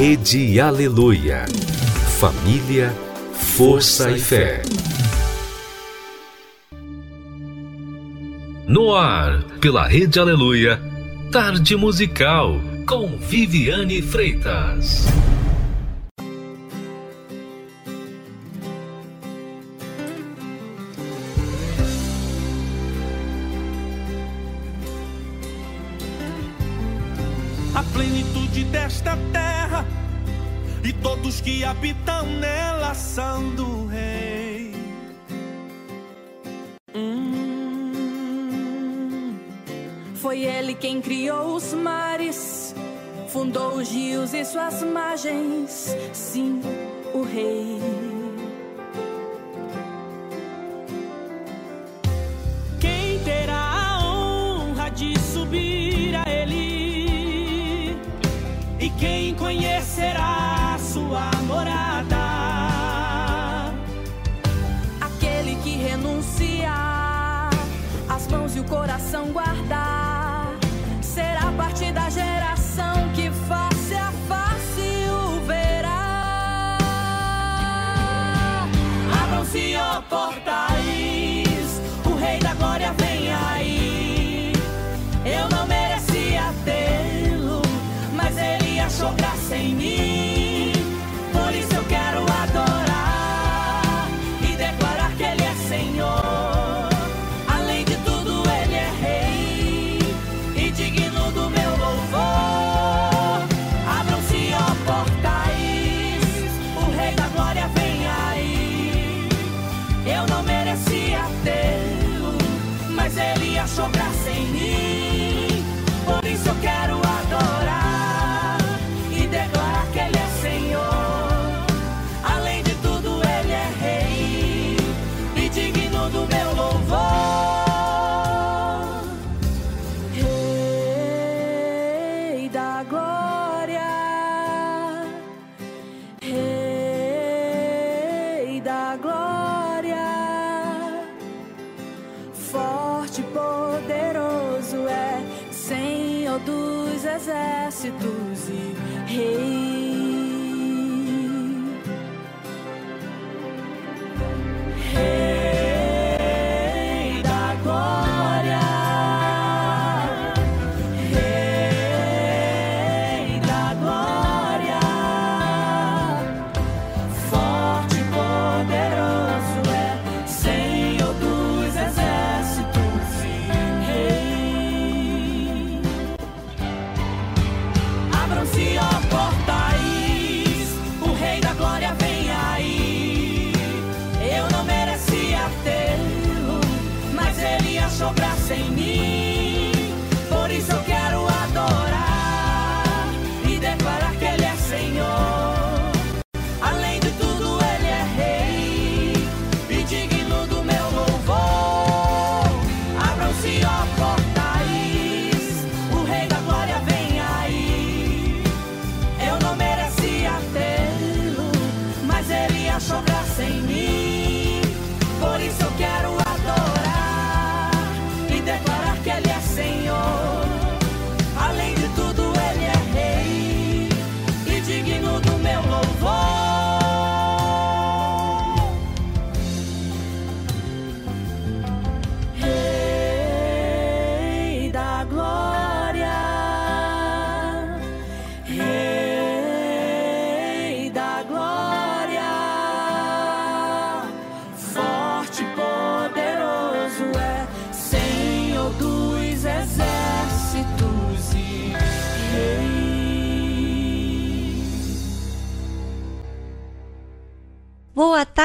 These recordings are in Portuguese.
Rede Aleluia. Família, força e fé. No ar, pela Rede Aleluia, Tarde Musical, com Viviane Freitas. A plenitude desta terra Todos que habitam nela são do rei. Hum, foi ele quem criou os mares, fundou os rios e suas margens. Sim, o rei. Quem terá a honra de subir a ele? E quem conhecerá? coração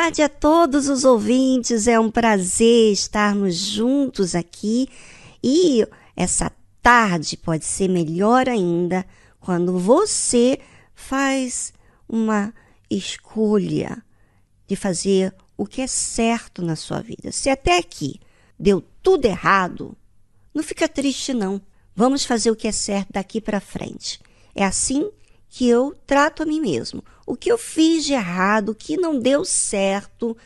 tarde a todos os ouvintes. É um prazer estarmos juntos aqui e essa tarde pode ser melhor ainda quando você faz uma escolha de fazer o que é certo na sua vida. Se até aqui deu tudo errado, não fica triste não. Vamos fazer o que é certo daqui para frente. É assim que eu trato a mim mesmo. O que eu fiz de errado, o que não deu certo,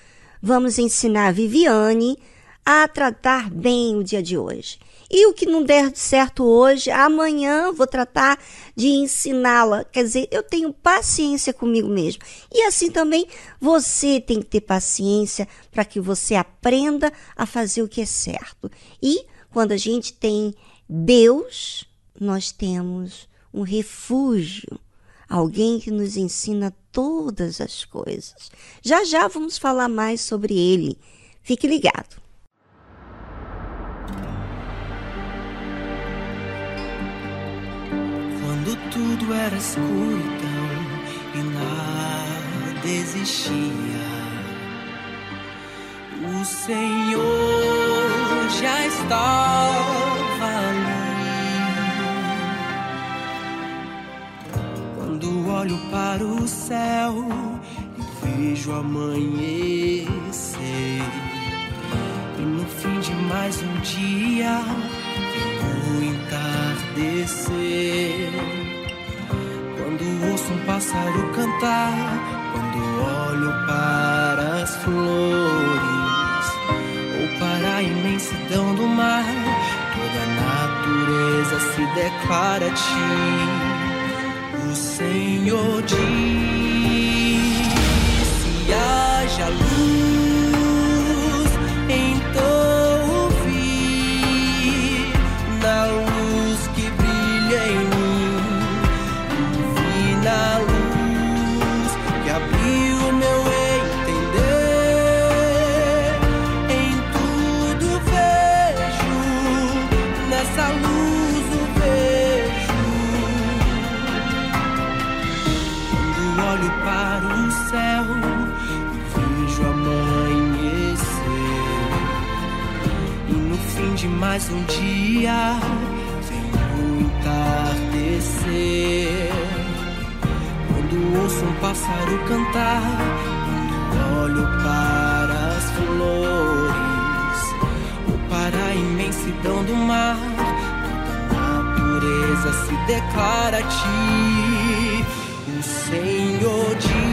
vamos ensinar a Viviane a tratar bem o dia de hoje. E o que não der certo hoje, amanhã vou tratar de ensiná-la. Quer dizer, eu tenho paciência comigo mesmo. E assim também você tem que ter paciência para que você aprenda a fazer o que é certo. E quando a gente tem Deus, nós temos um refúgio alguém que nos ensina todas as coisas. Já já vamos falar mais sobre ele. Fique ligado. Quando tudo era escuridão e nada existia, o Senhor já estava Quando olho para o céu e vejo amanhecer, e no fim de mais um dia o entardecer. Quando ouço um pássaro cantar, quando olho para as flores, ou para a imensidão do mar, toda a natureza se declara a ti. O Senhor diz: se haja luz, de mais um dia, vem o entardecer. Quando ouço um pássaro cantar, quando olho para as flores, ou para a imensidão do mar, toda a natureza se declara a ti. O Senhor diz: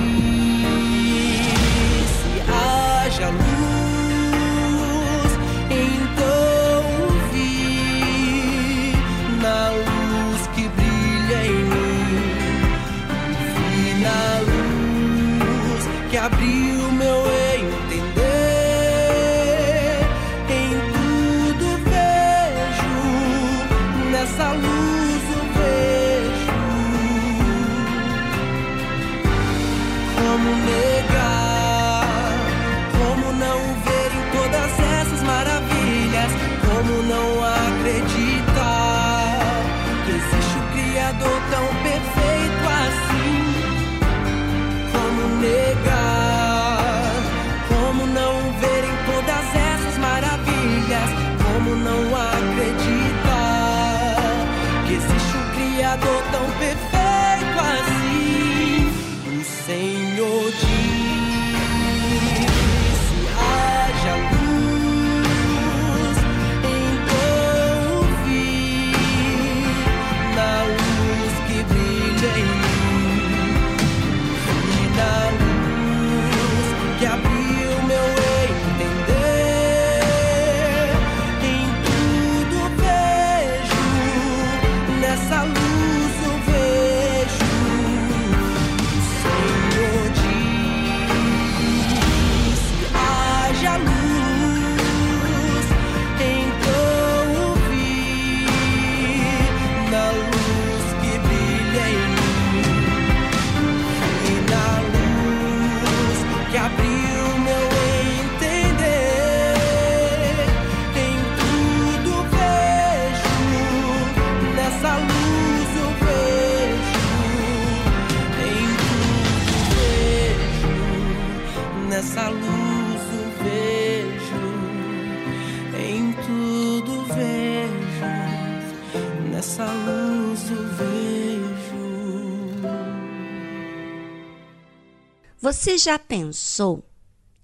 Você já pensou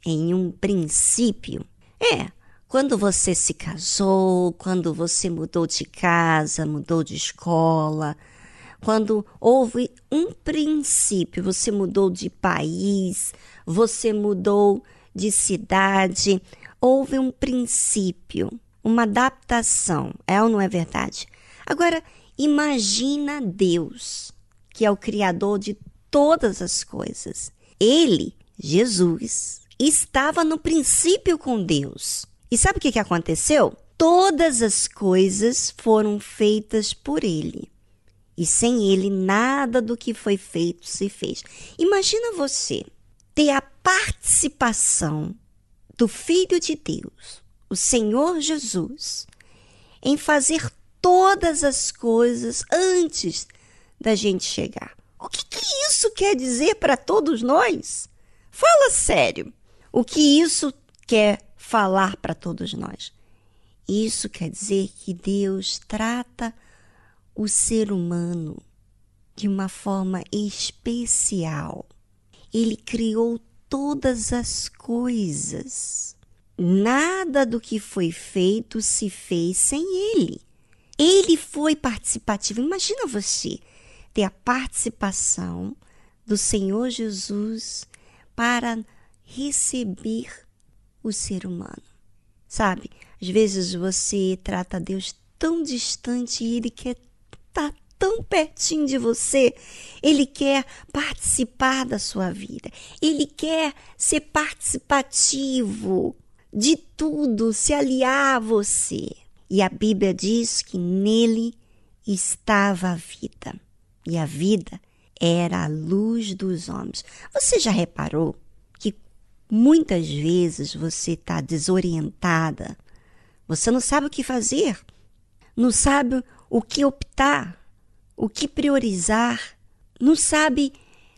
em um princípio? É, quando você se casou, quando você mudou de casa, mudou de escola, quando houve um princípio, você mudou de país, você mudou de cidade, houve um princípio. uma adaptação, é ou não é verdade? Agora, imagina Deus, que é o Criador de todas as coisas. Ele, Jesus, estava no princípio com Deus. E sabe o que, aconteceu? Todas as coisas foram feitas por ele. E sem ele, nada do que foi feito se fez. Imagina você ter a participação do Filho de Deus, o Senhor Jesus, em fazer todas as coisas antes da gente chegar. O que, que isso quer dizer para todos nós? Fala sério. O que isso quer falar para todos nós? Isso quer dizer que Deus trata o ser humano de uma forma especial. Ele criou todas as coisas. Nada do que foi feito se fez sem ele. Ele foi participativo. Imagina você ter a participação do Senhor Jesus para receber o ser humano. Sabe, às vezes você trata Deus tão distante e ele quer estar tá tão pertinho de você. Ele quer participar da sua vida. Ele quer ser participativo de tudo, se aliar a você. E a Bíblia diz que nele estava a vida e a vida era a luz dos homens. Você já reparou que muitas vezes você está desorientada, você não sabe o que fazer, não sabe o que optar, o que priorizar, não sabe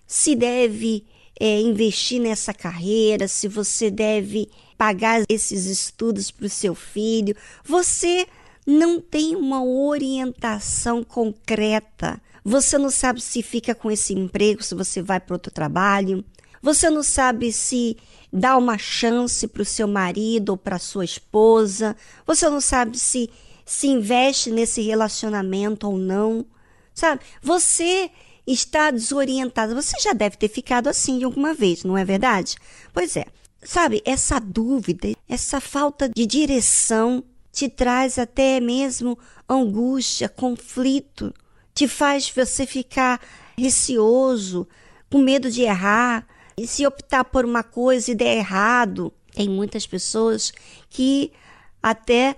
se deve é, investir nessa carreira, se você deve pagar esses estudos para o seu filho. Você não tem uma orientação concreta você não sabe se fica com esse emprego, se você vai para outro trabalho. Você não sabe se dá uma chance para o seu marido ou para sua esposa. Você não sabe se se investe nesse relacionamento ou não. Sabe? Você está desorientado. Você já deve ter ficado assim alguma vez, não é verdade? Pois é. Sabe, essa dúvida, essa falta de direção te traz até mesmo angústia, conflito te faz você ficar receoso, com medo de errar. E se optar por uma coisa e der errado, tem muitas pessoas que até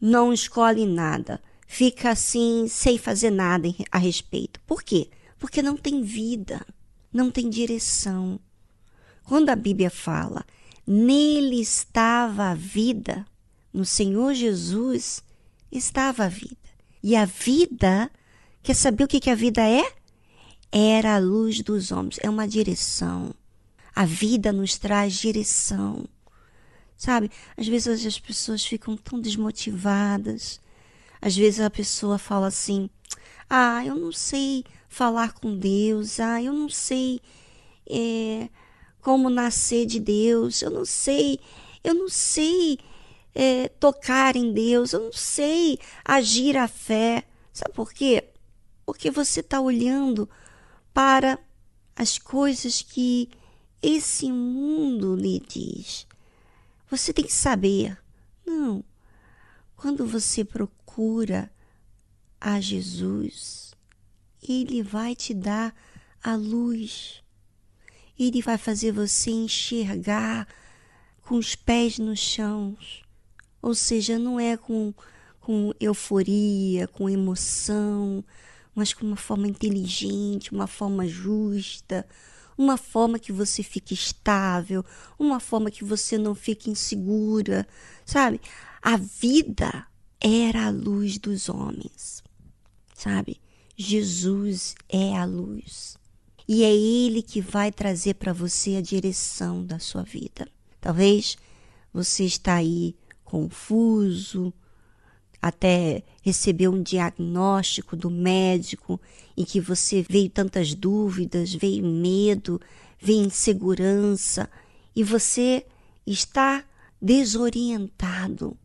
não escolhem nada, fica assim sem fazer nada a respeito. Por quê? Porque não tem vida, não tem direção. Quando a Bíblia fala, nele estava a vida, no Senhor Jesus estava a vida. E a vida Quer saber o que, a vida é? Era a luz dos homens, é uma direção. A vida nos traz direção. Sabe? Às vezes as pessoas ficam tão desmotivadas. Às vezes a pessoa fala assim: Ah, eu não sei falar com Deus. Ah, eu não sei é, como nascer de Deus. Eu não sei, eu não sei é, tocar em Deus. Eu não sei agir a fé. Sabe por quê? Porque você está olhando para as coisas que esse mundo lhe diz. Você tem que saber. Não. Quando você procura a Jesus, ele vai te dar a luz. Ele vai fazer você enxergar com os pés no chão. Ou seja, não é com, com euforia, com emoção, mas com uma forma inteligente, uma forma justa, uma forma que você fique estável, uma forma que você não fique insegura, sabe? A vida era a luz dos homens, sabe? Jesus é a luz. E é Ele que vai trazer para você a direção da sua vida. Talvez você está aí confuso, até receber um diagnóstico do médico em que você veio tantas dúvidas, veio medo, veio insegurança e você está desorientado.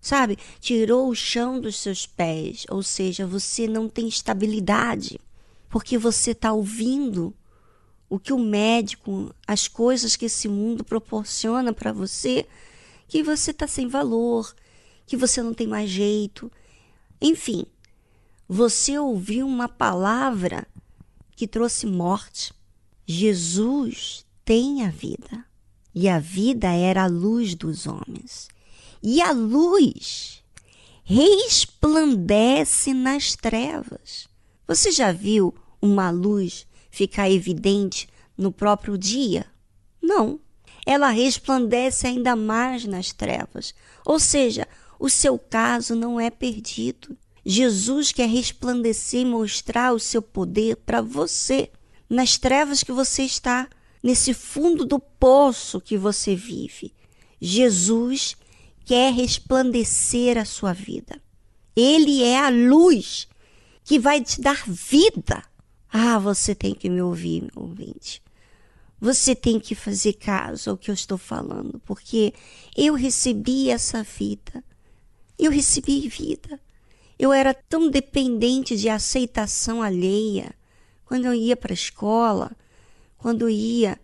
Sabe? Tirou o chão dos seus pés, ou seja, você não tem estabilidade, porque você está ouvindo o que o médico, as coisas que esse mundo proporciona para você, que você está sem valor, que você não tem mais jeito. Enfim, você ouviu uma palavra que trouxe morte. Jesus tem a vida. E a vida era a luz dos homens. E a luz resplandece nas trevas. Você já viu uma luz ficar evidente no próprio dia? Não. Ela resplandece ainda mais nas trevas. Ou seja, o seu caso não é perdido. Jesus quer resplandecer e mostrar o seu poder para você nas trevas que você está, nesse fundo do poço que você vive. Jesus quer resplandecer a sua vida. Ele é a luz que vai te dar vida. Ah, você tem que me ouvir, meu ouvinte. Você tem que fazer caso ao que eu estou falando, porque eu recebi essa vida. Eu recebi vida. Eu era tão dependente de aceitação alheia quando eu ia para a escola, quando eu ia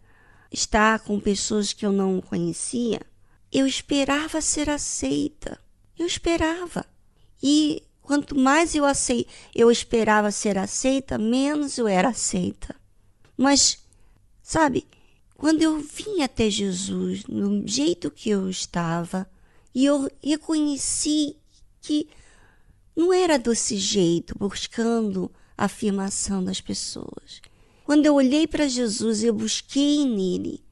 estar com pessoas que eu não conhecia. Eu esperava ser aceita. Eu esperava. E quanto mais eu, acei eu esperava ser aceita, menos eu era aceita. Mas, sabe, quando eu vim até Jesus, no jeito que eu estava, e eu reconheci que não era desse jeito, buscando a afirmação das pessoas. Quando eu olhei para Jesus, eu busquei nele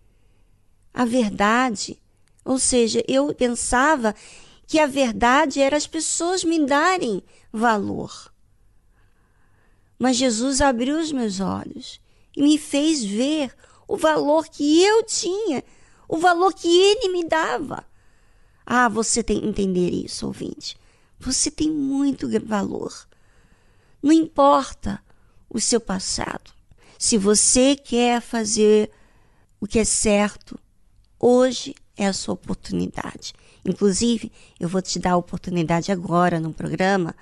a verdade, ou seja, eu pensava que a verdade era as pessoas me darem valor. Mas Jesus abriu os meus olhos e me fez ver o valor que eu tinha, o valor que ele me dava. Ah, você tem que entender isso, ouvinte. Você tem muito valor. Não importa o seu passado. Se você quer fazer o que é certo, hoje é a sua oportunidade. Inclusive, eu vou te dar a oportunidade agora no programa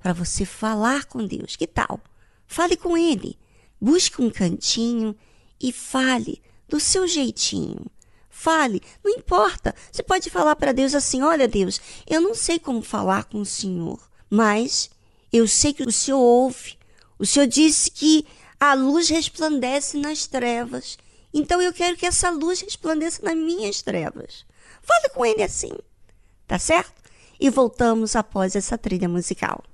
para você falar com Deus. Que tal? Fale com Ele. Busque um cantinho e fale do seu jeitinho. Fale, não importa. Você pode falar para Deus assim: Olha, Deus, eu não sei como falar com o Senhor, mas eu sei que o Senhor ouve. O Senhor disse que a luz resplandece nas trevas. Então eu quero que essa luz resplandeça nas minhas trevas. Fale com ele assim, tá certo? E voltamos após essa trilha musical.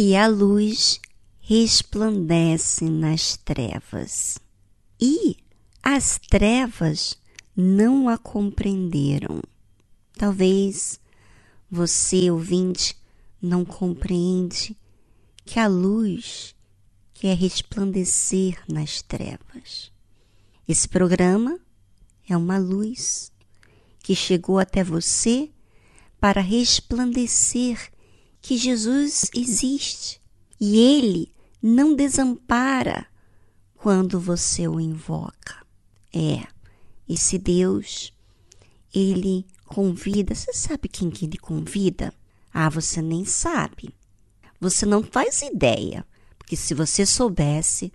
E a luz resplandece nas trevas. E as trevas não a compreenderam. Talvez você, ouvinte, não compreende que a luz quer resplandecer nas trevas. Esse programa é uma luz que chegou até você para resplandecer que Jesus existe e ele não desampara quando você o invoca. É, esse Deus, ele convida. Você sabe quem que ele convida? Ah, você nem sabe. Você não faz ideia, porque se você soubesse,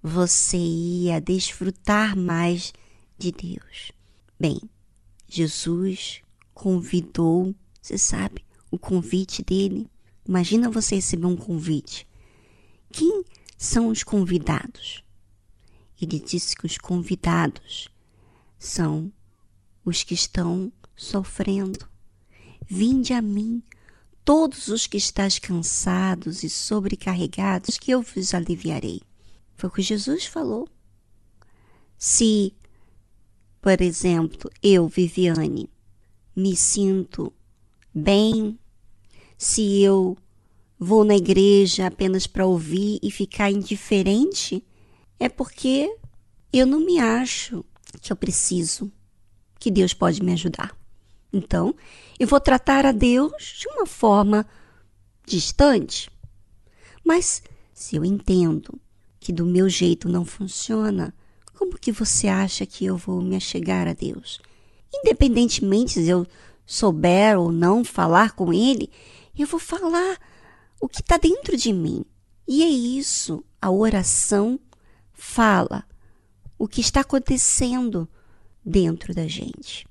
você ia desfrutar mais de Deus. Bem, Jesus convidou, você sabe, o convite dele. Imagina você receber um convite. Quem são os convidados? Ele disse que os convidados são os que estão sofrendo. Vinde a mim, todos os que estáis cansados e sobrecarregados, que eu vos aliviarei. Foi o que Jesus falou. Se, por exemplo, eu, Viviane, me sinto bem, se eu vou na igreja apenas para ouvir e ficar indiferente, é porque eu não me acho que eu preciso, que Deus pode me ajudar. Então, eu vou tratar a Deus de uma forma distante. Mas se eu entendo que do meu jeito não funciona, como que você acha que eu vou me achegar a Deus? Independentemente se eu souber ou não falar com Ele, eu vou falar o que está dentro de mim. E é isso, a oração fala o que está acontecendo dentro da gente.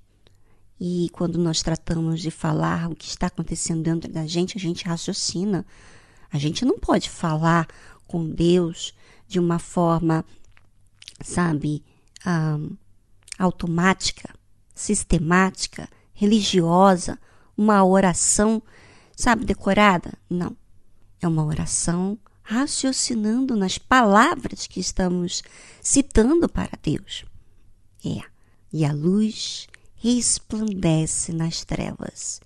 E quando nós tratamos de falar o que está acontecendo dentro da gente, a gente raciocina. A gente não pode falar com Deus de uma forma, sabe, um, automática, sistemática, religiosa, uma oração, sabe, decorada. Não. É uma oração raciocinando nas palavras que estamos citando para Deus. É. E a luz resplandece nas trevas,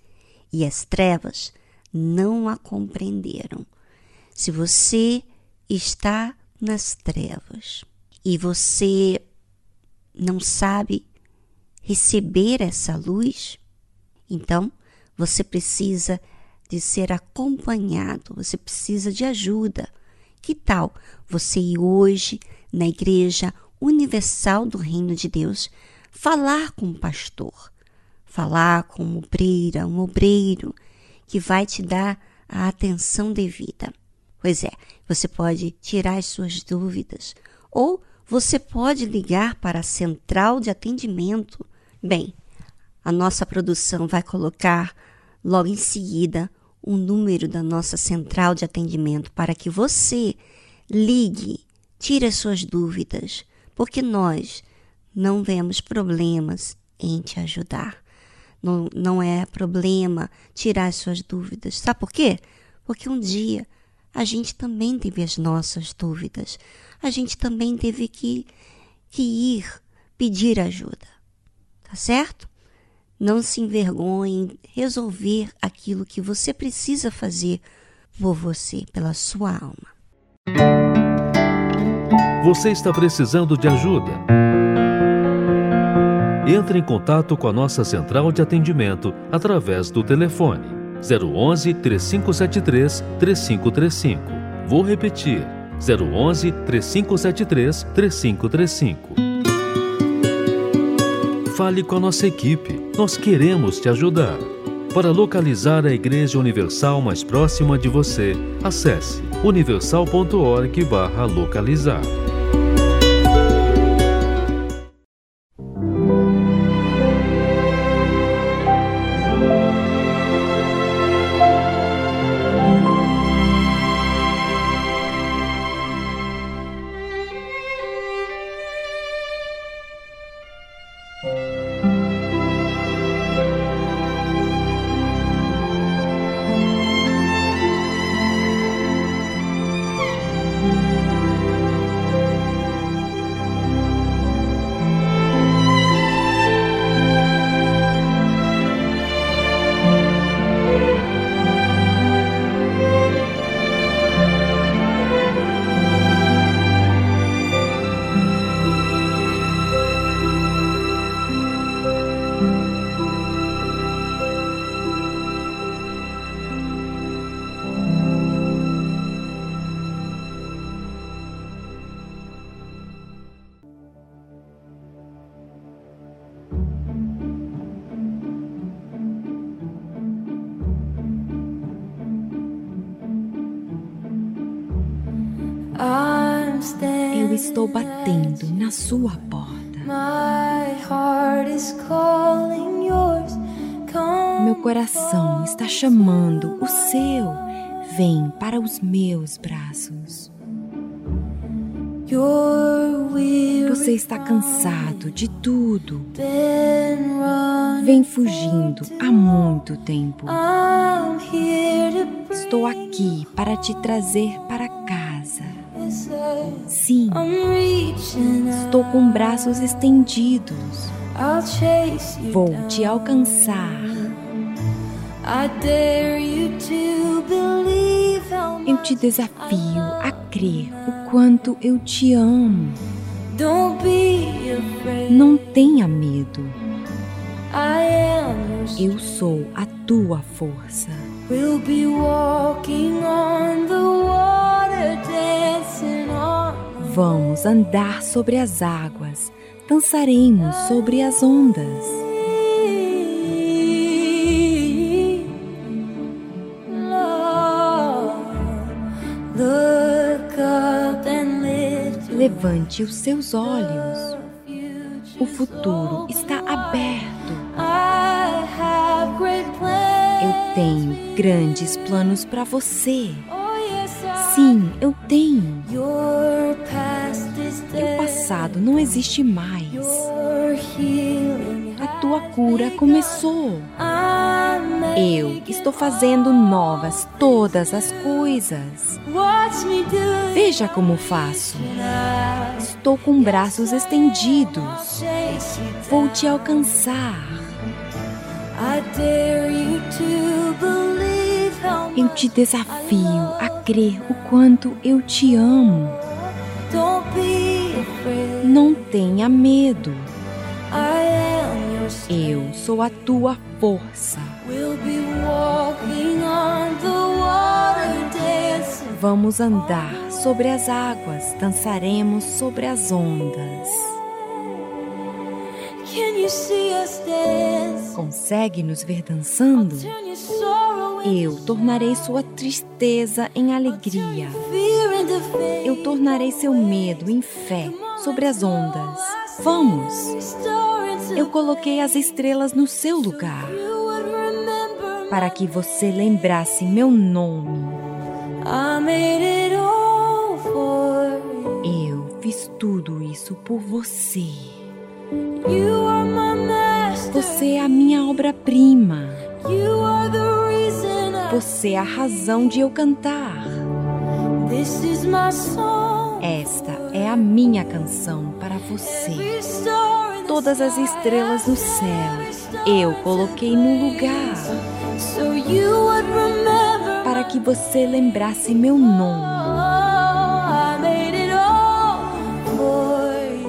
e as trevas não a compreenderam. Se você está nas trevas e você não sabe receber essa luz, então você precisa de ser acompanhado, você precisa de ajuda. Que tal você ir hoje na Igreja Universal do Reino de Deus falar com um pastor, falar com uma obreira, um obreiro que vai te dar a atenção devida. Pois é, você pode tirar as suas dúvidas ou você pode ligar para a central de atendimento. Bem, a nossa produção vai colocar logo em seguida o número da nossa central de atendimento para que você ligue, tire as suas dúvidas, porque nós não vemos problemas em te ajudar. Não, não é problema tirar as suas dúvidas. Sabe por quê? Porque um dia a gente também teve as nossas dúvidas. A gente também teve que, que ir pedir ajuda. Tá certo? Não se envergonhe em resolver aquilo que você precisa fazer por você, pela sua alma. Você está precisando de ajuda? Entre em contato com a nossa central de atendimento através do telefone 011 3573 3535. Vou repetir: 011 3573 3535. Fale com a nossa equipe, nós queremos te ajudar. Para localizar a Igreja Universal mais próxima de você, acesse universal.org/localizar. braços. Você está cansado de tudo. Vem fugindo há muito tempo. Estou aqui para te trazer para casa. Sim, estou com braços estendidos. Vou te alcançar. Eu te desafio a crer o quanto eu te amo. Não tenha medo. Eu sou a tua força. Vamos andar sobre as águas, dançaremos sobre as ondas. Levante os seus olhos. O futuro está aberto. Eu tenho grandes planos para você. Sim, eu tenho. O passado não existe mais. A tua cura começou. Eu estou fazendo novas todas as coisas. Veja como faço. Estou com braços estendidos. Vou te alcançar. Eu te desafio a crer o quanto eu te amo. Não tenha medo. Eu sou a tua força. Vamos andar sobre as águas, dançaremos sobre as ondas. Consegue nos ver dançando? Eu tornarei sua tristeza em alegria. Eu tornarei seu medo em fé sobre as ondas. Vamos! Eu coloquei as estrelas no seu lugar para que você lembrasse meu nome. Eu fiz tudo isso por você. Você é a minha obra-prima. Você é a razão de eu cantar. Esta é a minha canção para você. Todas as estrelas no céu eu coloquei no lugar para que você lembrasse meu nome.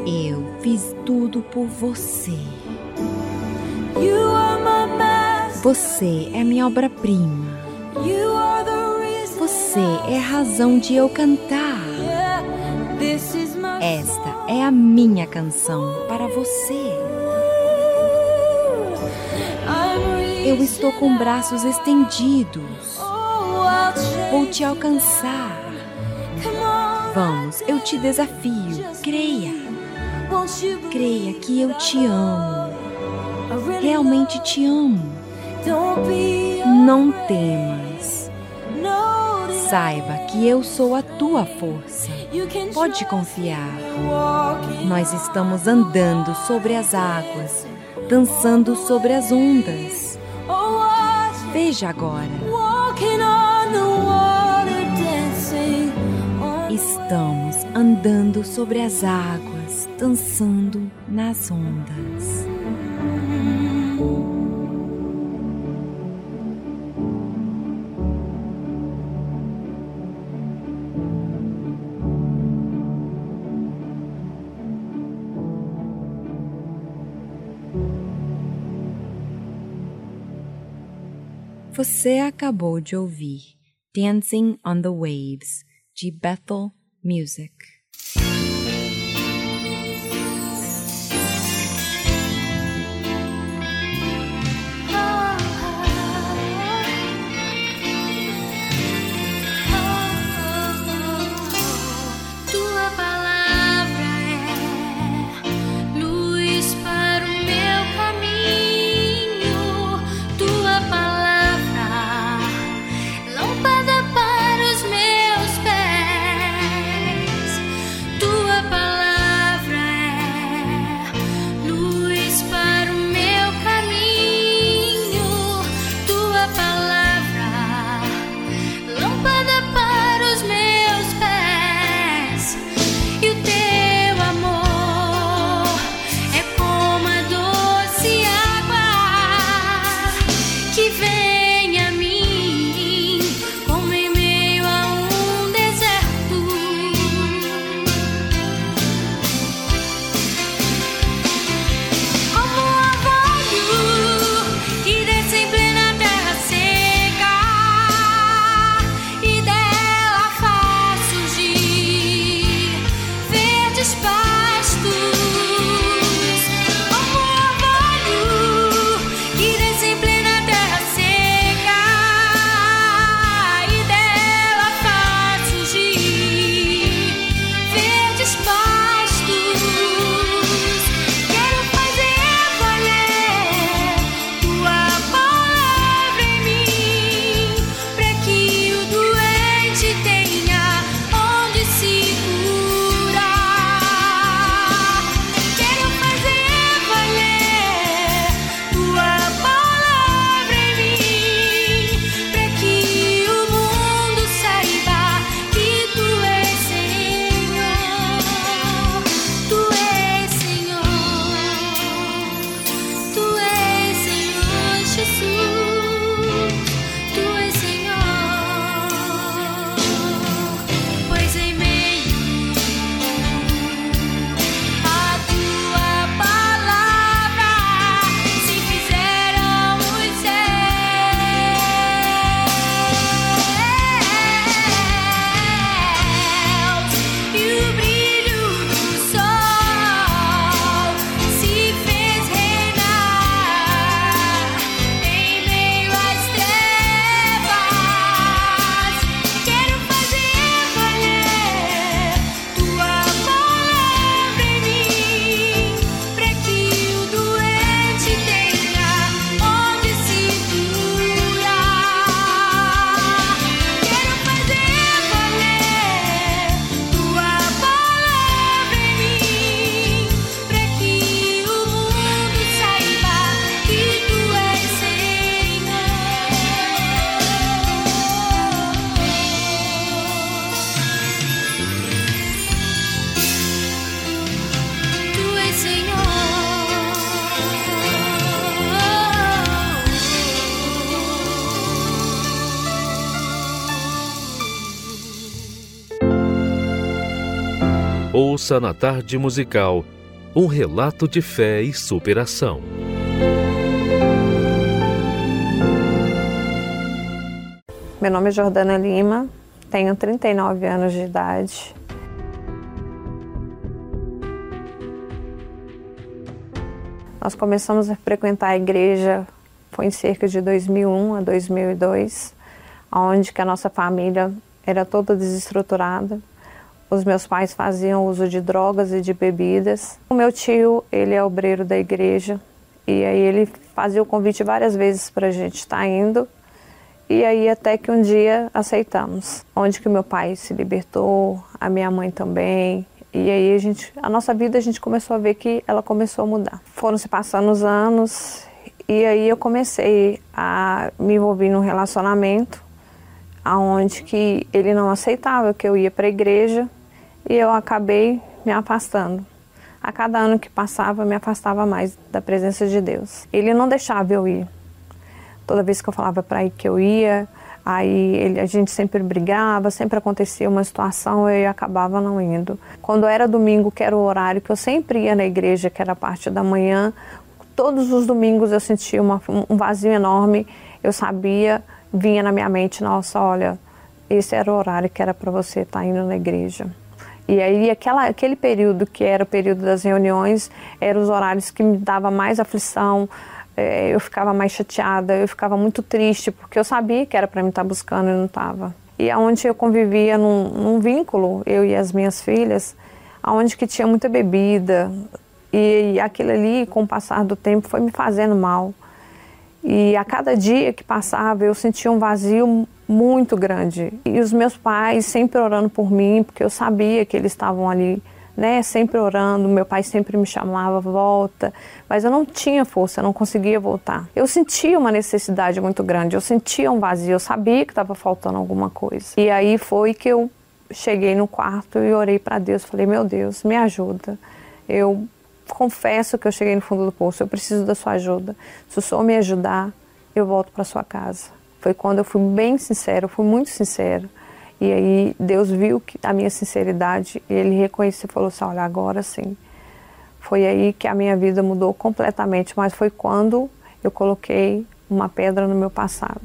Eu fiz tudo por você. Você é minha obra-prima. Você é a razão de eu cantar. Esta é a minha canção para você. Eu estou com braços estendidos. Vou te alcançar. Vamos, eu te desafio. Creia. Creia que eu te amo. Realmente te amo. Não temas. Saiba que eu sou a tua força. Pode confiar. Nós estamos andando sobre as águas, dançando sobre as ondas. Veja agora. Estamos andando sobre as águas, dançando nas ondas. Você acabou de ouvir Dancing on the Waves, de Bethel Music. Ouça na tarde musical um relato de fé e superação. Meu nome é Jordana Lima, tenho 39 anos de idade. Nós começamos a frequentar a igreja foi em cerca de 2001 a 2002, onde que a nossa família era toda desestruturada. Os meus pais faziam uso de drogas e de bebidas. O meu tio, ele é obreiro da igreja, e aí ele fazia o convite várias vezes para a gente estar tá indo. E aí até que um dia aceitamos, onde que meu pai se libertou, a minha mãe também. E aí a gente, a nossa vida a gente começou a ver que ela começou a mudar. Foram se passando os anos e aí eu comecei a me envolver num relacionamento aonde que ele não aceitava que eu ia para a igreja e eu acabei me afastando. A cada ano que passava, me afastava mais da presença de Deus. Ele não deixava eu ir. Toda vez que eu falava para ir que eu ia, aí ele, a gente sempre brigava, sempre acontecia uma situação e eu acabava não indo. Quando era domingo, que era o horário que eu sempre ia na igreja, que era a parte da manhã, todos os domingos eu sentia uma, um vazio enorme. Eu sabia, vinha na minha mente, nossa, olha, esse era o horário que era para você estar tá indo na igreja. E aí aquela, aquele período que era o período das reuniões, eram os horários que me dava mais aflição, é, eu ficava mais chateada, eu ficava muito triste, porque eu sabia que era para mim estar tá buscando e não estava. E aonde eu convivia num, num, vínculo, eu e as minhas filhas, aonde que tinha muita bebida, e aquilo ali, com o passar do tempo, foi me fazendo mal. E a cada dia que passava, eu sentia um vazio muito grande. E os meus pais sempre orando por mim, porque eu sabia que eles estavam ali, né, sempre orando. Meu pai sempre me chamava, volta. Mas eu não tinha força, eu não conseguia voltar. Eu sentia uma necessidade muito grande, eu sentia um vazio, eu sabia que estava faltando alguma coisa. E aí foi que eu cheguei no quarto e orei para Deus. Falei, meu Deus, me ajuda. Eu confesso que eu cheguei no fundo do poço, eu preciso da sua ajuda. Se o Senhor me ajudar, eu volto para sua casa. Foi quando eu fui bem sincero, fui muito sincero. E aí Deus viu que a minha sinceridade e ele reconheceu e falou assim: "Olha, agora sim". Foi aí que a minha vida mudou completamente, mas foi quando eu coloquei uma pedra no meu passado.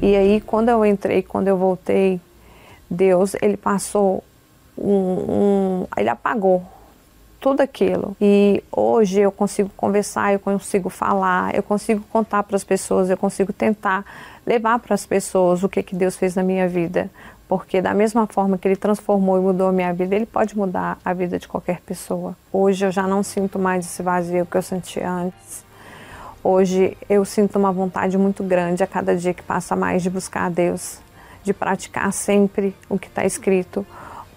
E aí, quando eu entrei, quando eu voltei, Deus, ele passou um, um, ele apagou tudo aquilo. E hoje eu consigo conversar, eu consigo falar, eu consigo contar para as pessoas, eu consigo tentar levar para as pessoas o que, que Deus fez na minha vida. Porque da mesma forma que Ele transformou e mudou a minha vida, Ele pode mudar a vida de qualquer pessoa. Hoje eu já não sinto mais esse vazio que eu sentia antes. Hoje eu sinto uma vontade muito grande a cada dia que passa mais de buscar a Deus, de praticar sempre o que está escrito,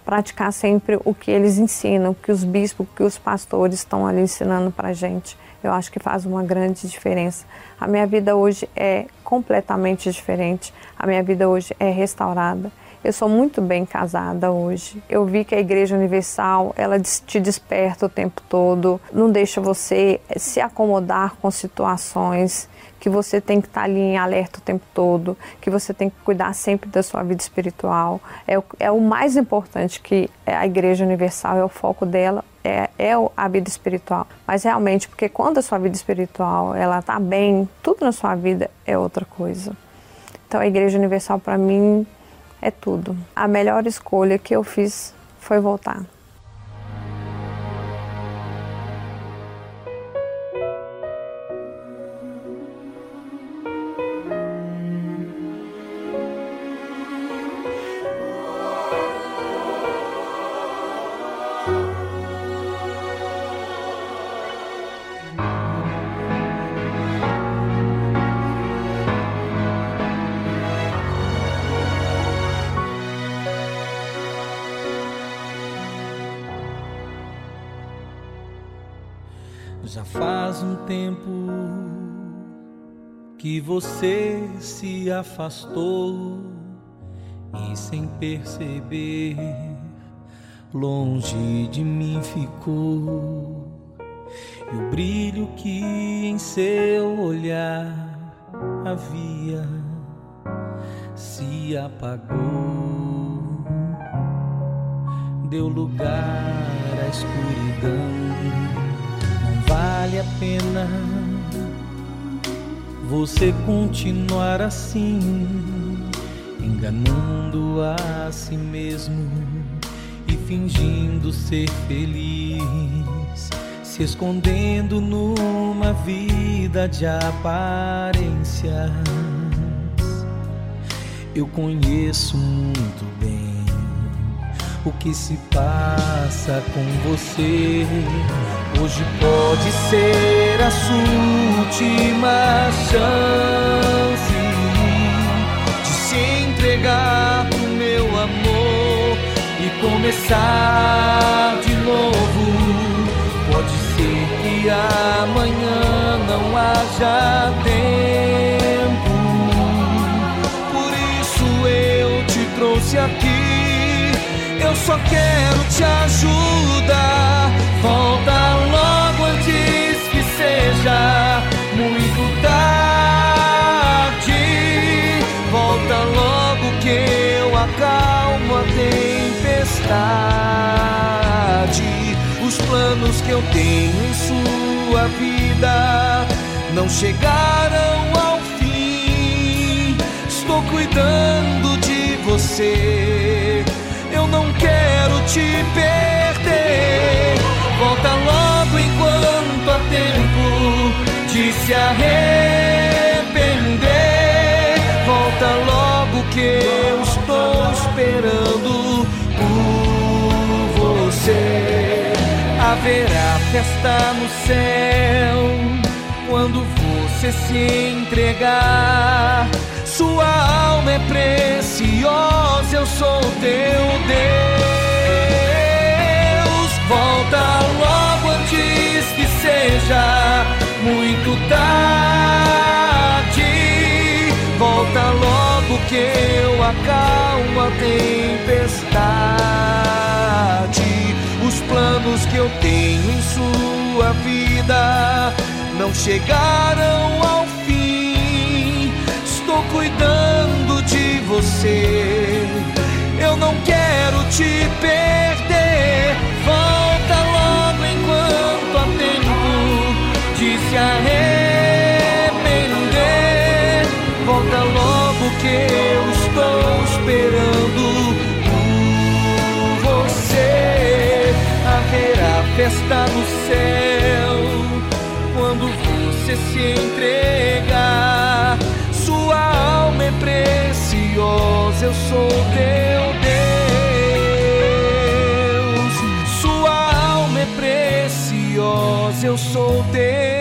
praticar sempre o que eles ensinam, o que os bispos, o que os pastores estão ali ensinando para a gente. Eu acho que faz uma grande diferença. A minha vida hoje é completamente diferente. A minha vida hoje é restaurada. Eu sou muito bem casada hoje. Eu vi que a Igreja Universal, ela te desperta o tempo todo, não deixa você se acomodar com situações que você tem que estar ali em alerta o tempo todo, que você tem que cuidar sempre da sua vida espiritual. É o, é o mais importante que a Igreja Universal é o foco dela, é, é a vida espiritual. Mas realmente, porque quando a sua vida espiritual ela está bem, tudo na sua vida é outra coisa. Então a Igreja Universal para mim é tudo. A melhor escolha que eu fiz foi voltar. Que você se afastou e sem perceber longe de mim ficou. e o brilho que em seu olhar havia se apagou, deu lugar à escuridão. Não vale a pena você continuar assim, enganando a si mesmo e fingindo ser feliz, se escondendo numa vida de aparências. Eu conheço muito bem o que se passa com você. Hoje pode ser a sua última chance de se entregar pro meu amor e começar de novo. Pode ser que amanhã não haja tempo. Por isso eu te trouxe aqui. Só quero te ajudar. Volta logo antes que seja muito tarde. Volta logo que eu acalmo a tempestade. Os planos que eu tenho em sua vida não chegaram ao fim. Estou cuidando de você. Não quero te perder. Volta logo enquanto há tempo de se arrepender. Volta logo que eu estou esperando por você. Haverá festa no céu quando você se entregar. Sua alma é preciosa, eu sou teu Deus. Volta logo antes que seja muito tarde. Volta logo que eu acalmo a tempestade. Os planos que eu tenho em sua vida não chegaram ao fim. Estou cuidando de você. Eu não quero te perder. Volta logo enquanto há tempo de se arrepender. Volta logo que eu estou esperando por você. Haverá festa no céu quando você se entregar. Eu sou teu Deus. Sua alma é preciosa, eu sou teu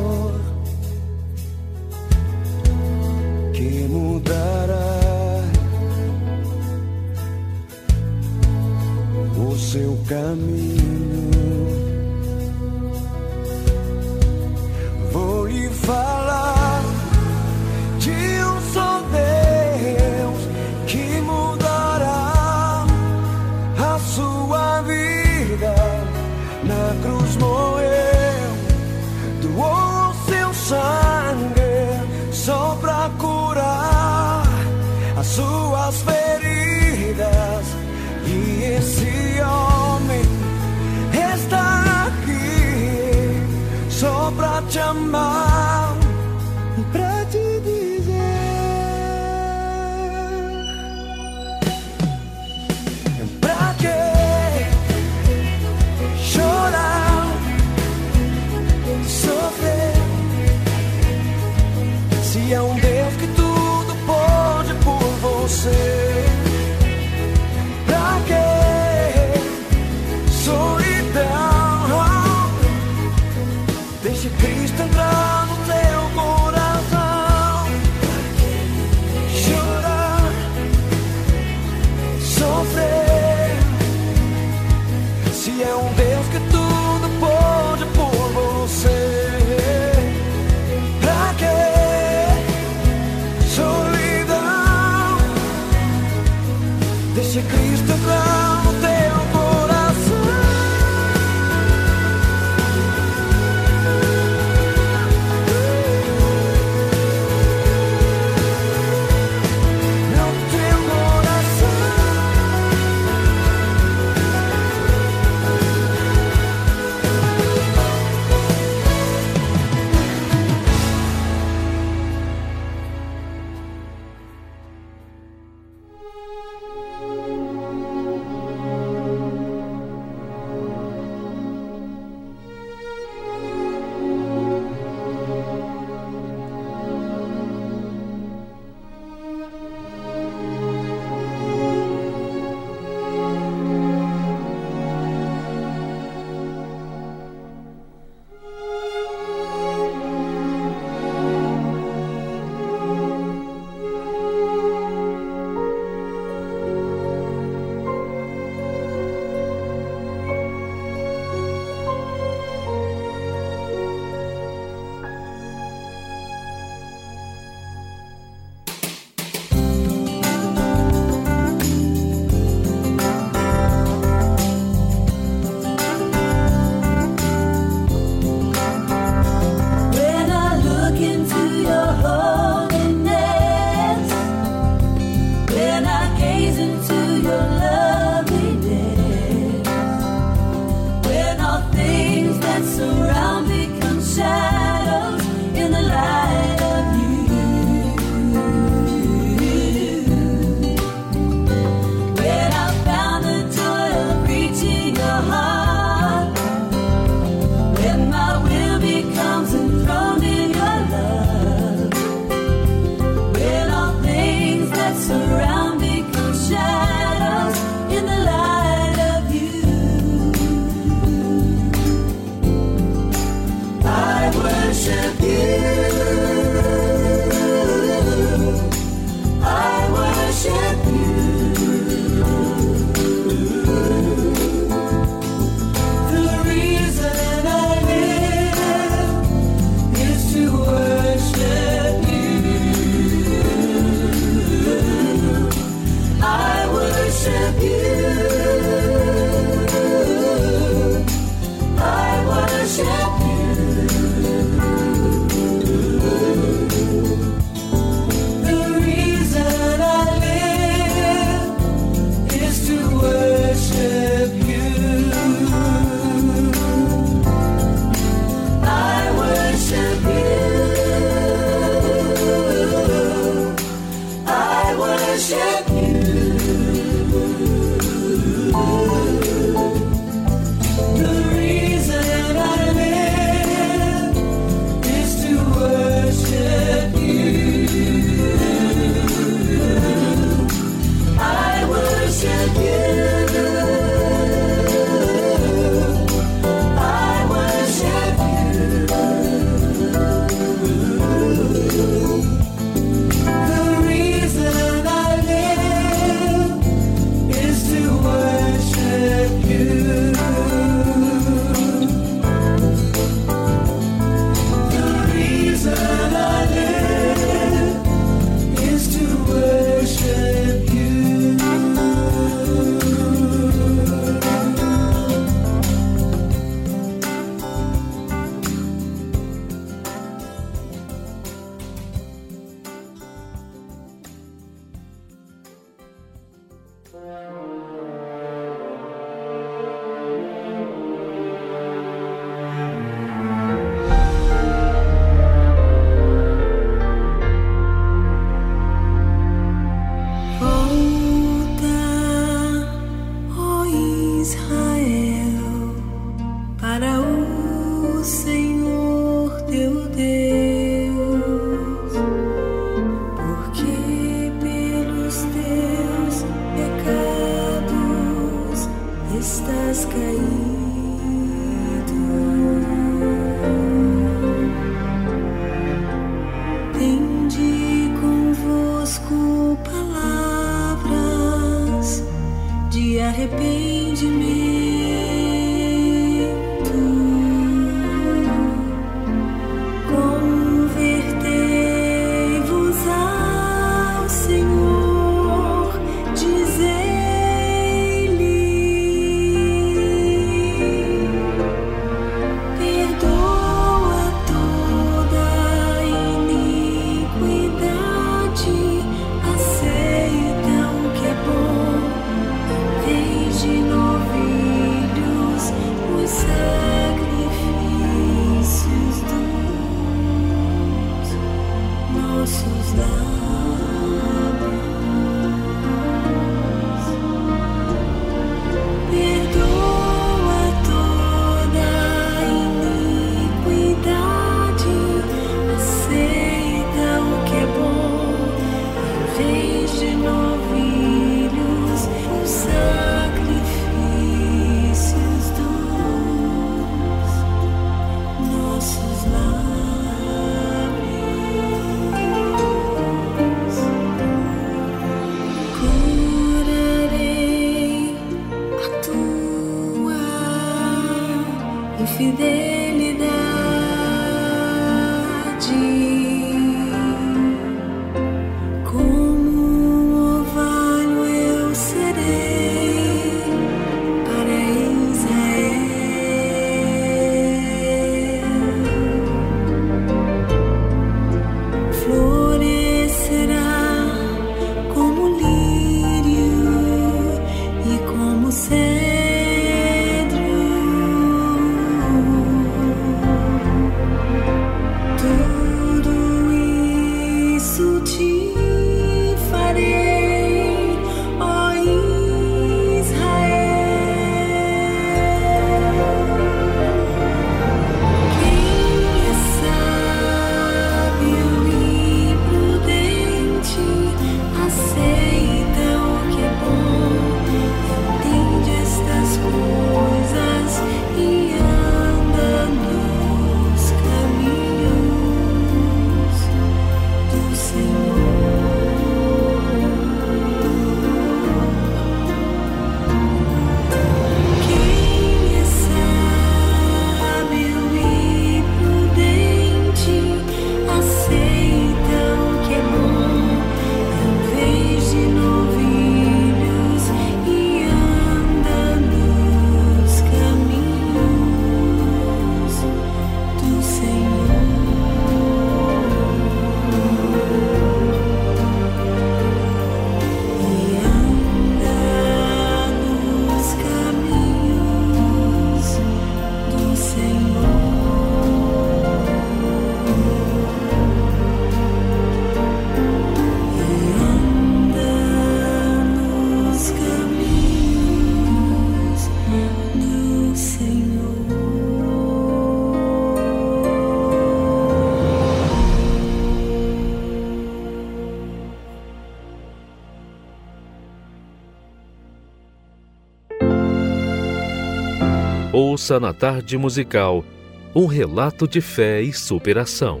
Ouça na tarde musical um relato de fé e superação.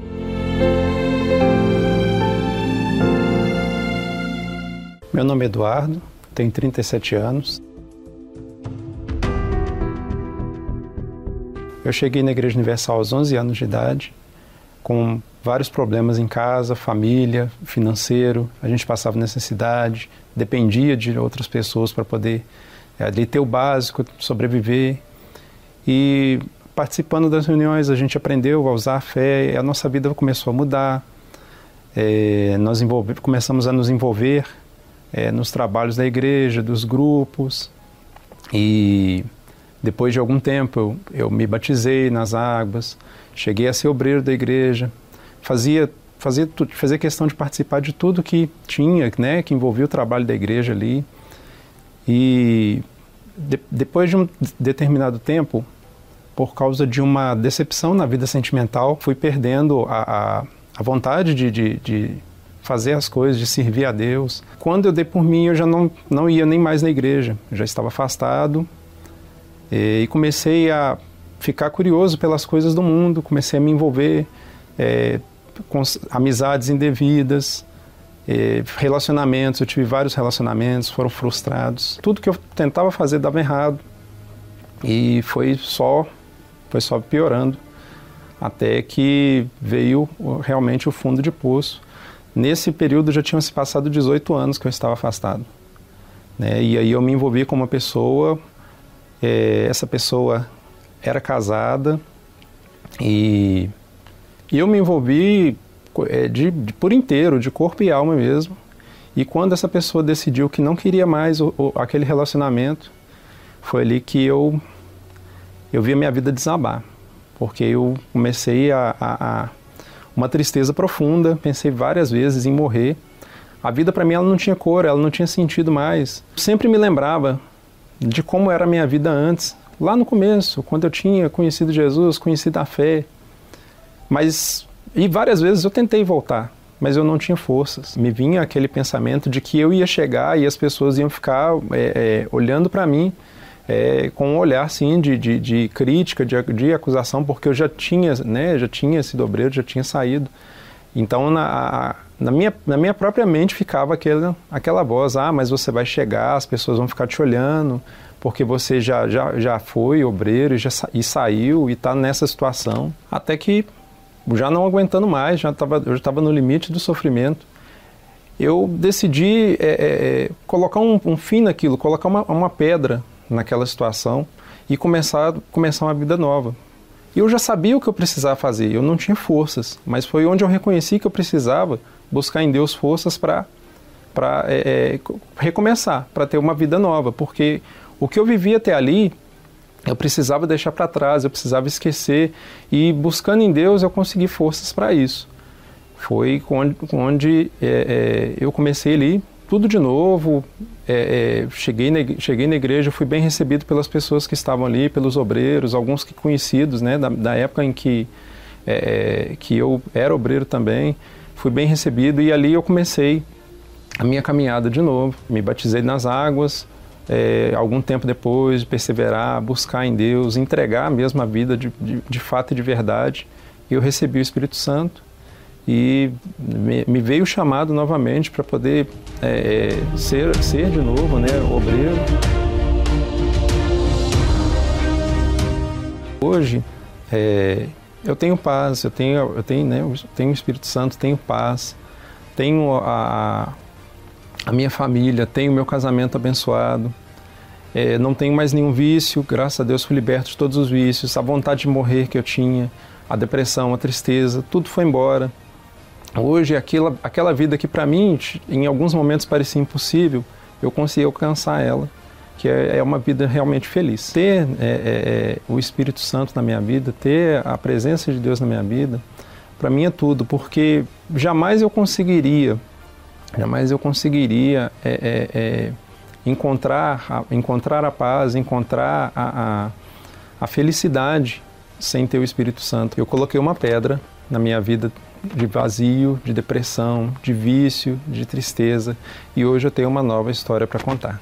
Meu nome é Eduardo, tenho 37 anos. Eu cheguei na Igreja Universal aos 11 anos de idade, com vários problemas em casa, família, financeiro. A gente passava necessidade, dependia de outras pessoas para poder é, ter o básico, sobreviver. E participando das reuniões, a gente aprendeu a usar a fé, a nossa vida começou a mudar. É, nós começamos a nos envolver é, nos trabalhos da igreja, dos grupos. E depois de algum tempo eu, eu me batizei nas águas, cheguei a ser obreiro da igreja, fazia fazia fazia questão de participar de tudo que tinha, né, que envolvia o trabalho da igreja ali. E de, depois de um determinado tempo, por causa de uma decepção na vida sentimental, fui perdendo a, a, a vontade de, de, de, fazer as coisas, de servir a Deus. Quando eu dei por mim, eu já não, não ia nem mais na igreja, eu já estava afastado, e comecei a ficar curioso pelas coisas do mundo, comecei a me envolver é, com amizades indevidas, relacionamentos. Eu tive vários relacionamentos, foram frustrados. Tudo que eu tentava fazer dava errado e foi só foi só piorando até que veio realmente o fundo de poço. Nesse período já tinham se passado 18 anos que eu estava afastado. Né? E aí eu me envolvi com uma pessoa é, essa pessoa era casada e, e eu me envolvi é, de, de, por inteiro, de corpo e alma mesmo. E quando essa pessoa decidiu que não queria mais o, o, aquele relacionamento, foi ali que eu, eu vi a minha vida desabar. Porque eu comecei a, a, a uma tristeza profunda, pensei várias vezes em morrer. A vida para mim ela não tinha cor, ela não tinha sentido mais. Sempre me lembrava de como era a minha vida antes, lá no começo, quando eu tinha conhecido Jesus, conhecido a fé. Mas, e várias vezes eu tentei voltar, mas eu não tinha forças. Me vinha aquele pensamento de que eu ia chegar e as pessoas iam ficar é, é, olhando para mim é, com um olhar sim de, de, de crítica, de, de, acusação, porque eu já tinha, né, já tinha sido obreiro, já tinha saído. Então, na, na, minha, na minha própria mente ficava aquela, aquela voz: ah, mas você vai chegar, as pessoas vão ficar te olhando, porque você já, já, já foi obreiro e, já, e saiu e está nessa situação. Até que, já não aguentando mais, já tava, eu estava no limite do sofrimento, eu decidi é, é, é, colocar um, um, fim naquilo, colocar uma, uma pedra naquela situação e começar, começar uma vida nova. E eu já sabia o que eu precisava fazer, eu não tinha forças, mas foi onde eu reconheci que eu precisava buscar em Deus forças para para é, é, recomeçar, para ter uma vida nova, porque o que eu vivia até ali eu precisava deixar para trás, eu precisava esquecer e buscando em Deus eu consegui forças para isso. Foi onde, onde é, é, eu comecei ali tudo de novo. É, é, cheguei, na, cheguei na igreja, fui bem recebido pelas pessoas que estavam ali, pelos obreiros, alguns que conhecidos, né, da, da época em que, é, que eu era obreiro também. Fui bem recebido e ali eu comecei a minha caminhada de novo. Me batizei nas águas, é, algum tempo depois, perseverar, buscar em Deus, entregar mesmo a vida de, de, de fato e de verdade. Eu recebi o Espírito Santo e me, veio chamado novamente para poder é, é, ser, ser de novo né, obreiro. Hoje é, eu tenho paz, eu tenho, eu tenho, né, eu tenho o Espírito Santo, tenho paz, tenho a, a minha família, tenho meu casamento abençoado, é, não tenho mais nenhum vício, graças a Deus fui liberto de todos os vícios, a vontade de morrer que eu tinha, a depressão, a tristeza, tudo foi embora. Hoje, aquela, aquela vida que para mim, em alguns momentos parecia impossível, eu consegui alcançar ela, que é, é uma vida realmente feliz. Ter é, é, é, o Espírito Santo na minha vida, ter a presença de Deus na minha vida, para mim é tudo, porque jamais eu conseguiria, jamais eu conseguiria é, é, encontrar, a, encontrar a paz, encontrar a, a, a felicidade sem ter o Espírito Santo. Eu coloquei uma pedra na minha vida de vazio, de depressão, de vício, de tristeza, e hoje eu tenho uma nova história para contar.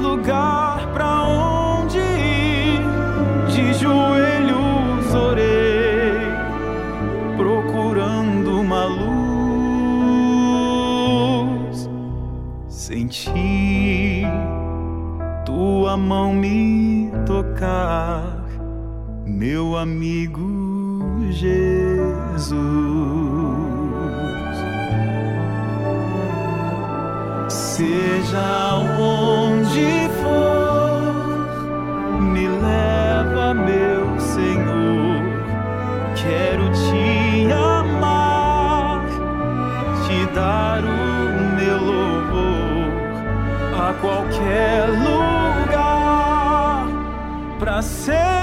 lugar pra onde ir. De joelhos orei, procurando uma luz. Senti tua mão me tocar, meu amigo Jesus. seja o qualquer lugar para ser.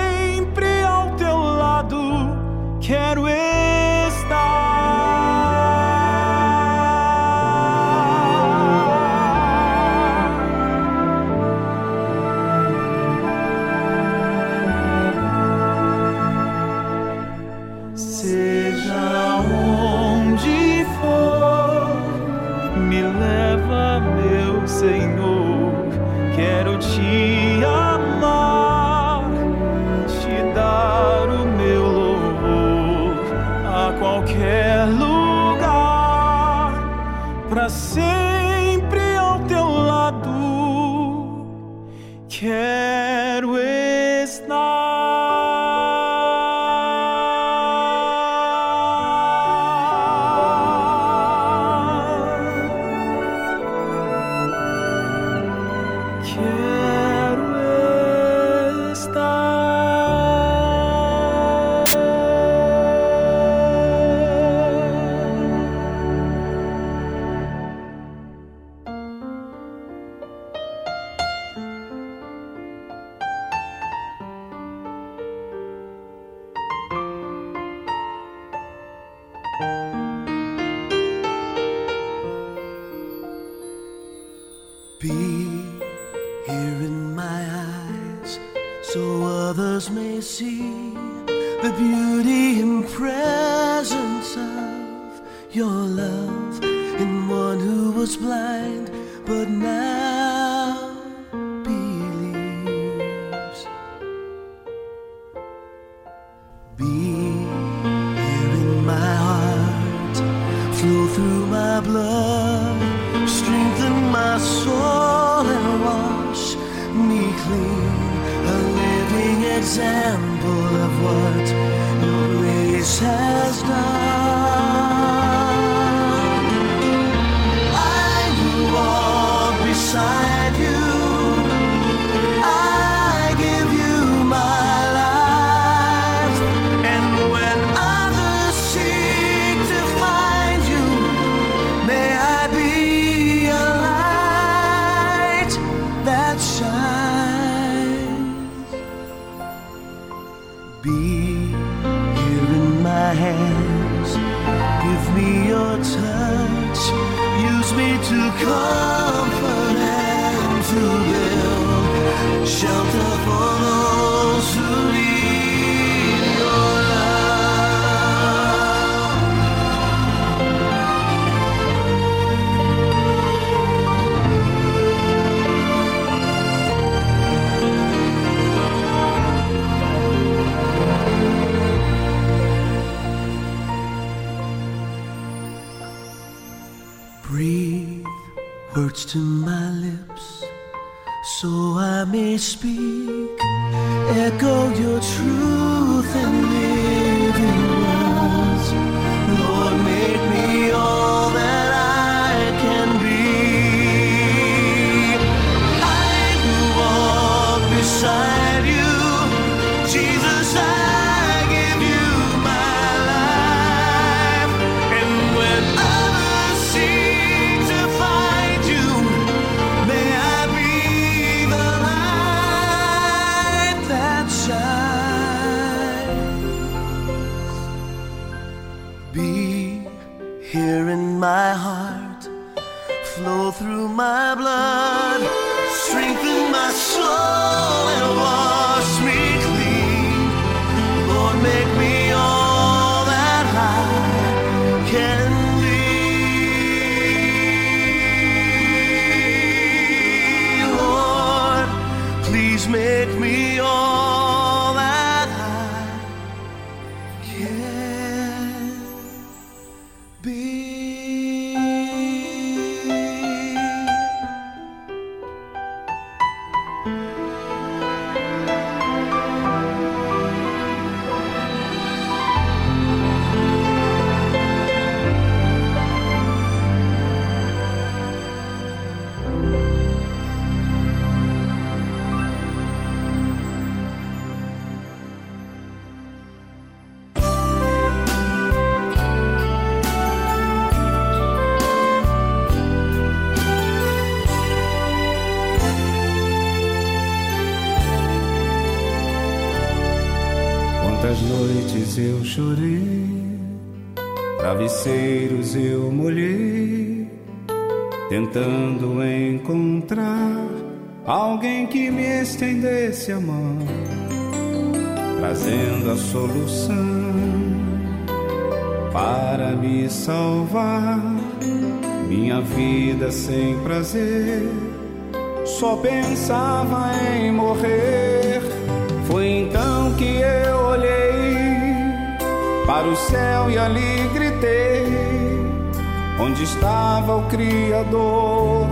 Criador?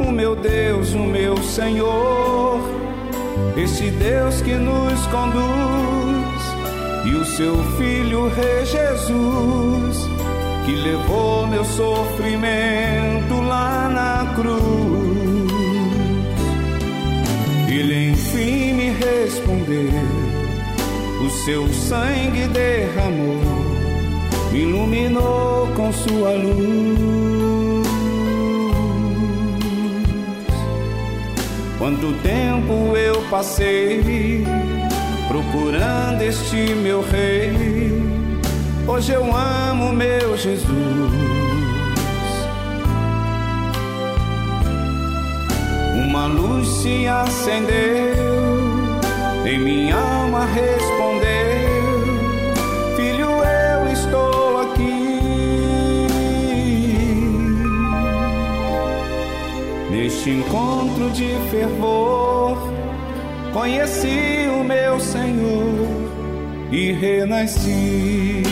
O meu Deus, o meu Senhor, este Deus que nos conduz, e o seu Filho Rei Jesus, que levou meu sofrimento lá na cruz. Ele enfim me respondeu, o seu sangue derramou, me iluminou com sua luz. Quanto tempo eu passei procurando este meu rei, hoje eu amo meu Jesus. Uma luz se acendeu, em minha alma respondeu: Encontro de fervor, conheci o meu Senhor e renasci.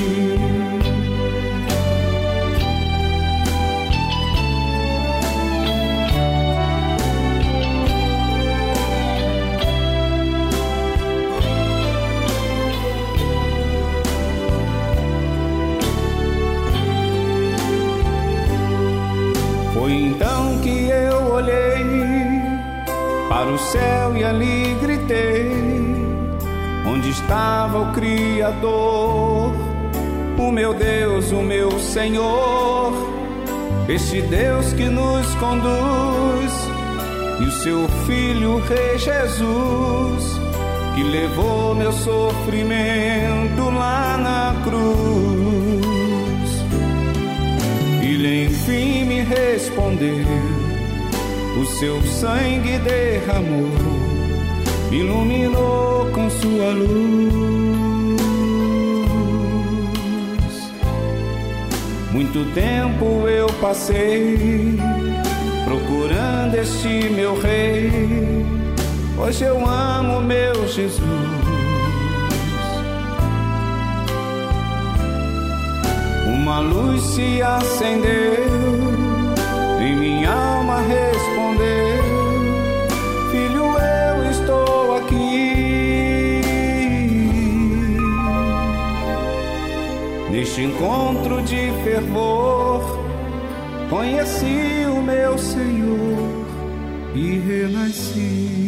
ali gritei: Onde estava o Criador? O meu Deus, o meu Senhor, este Deus que nos conduz, e o seu Filho, Rei Jesus, que levou meu sofrimento lá na cruz. Ele enfim me respondeu o seu sangue derramou iluminou com sua luz. Muito tempo eu passei procurando este meu rei. Hoje eu amo meu Jesus. Uma luz se acendeu Neste encontro de fervor, conheci o meu Senhor e renasci.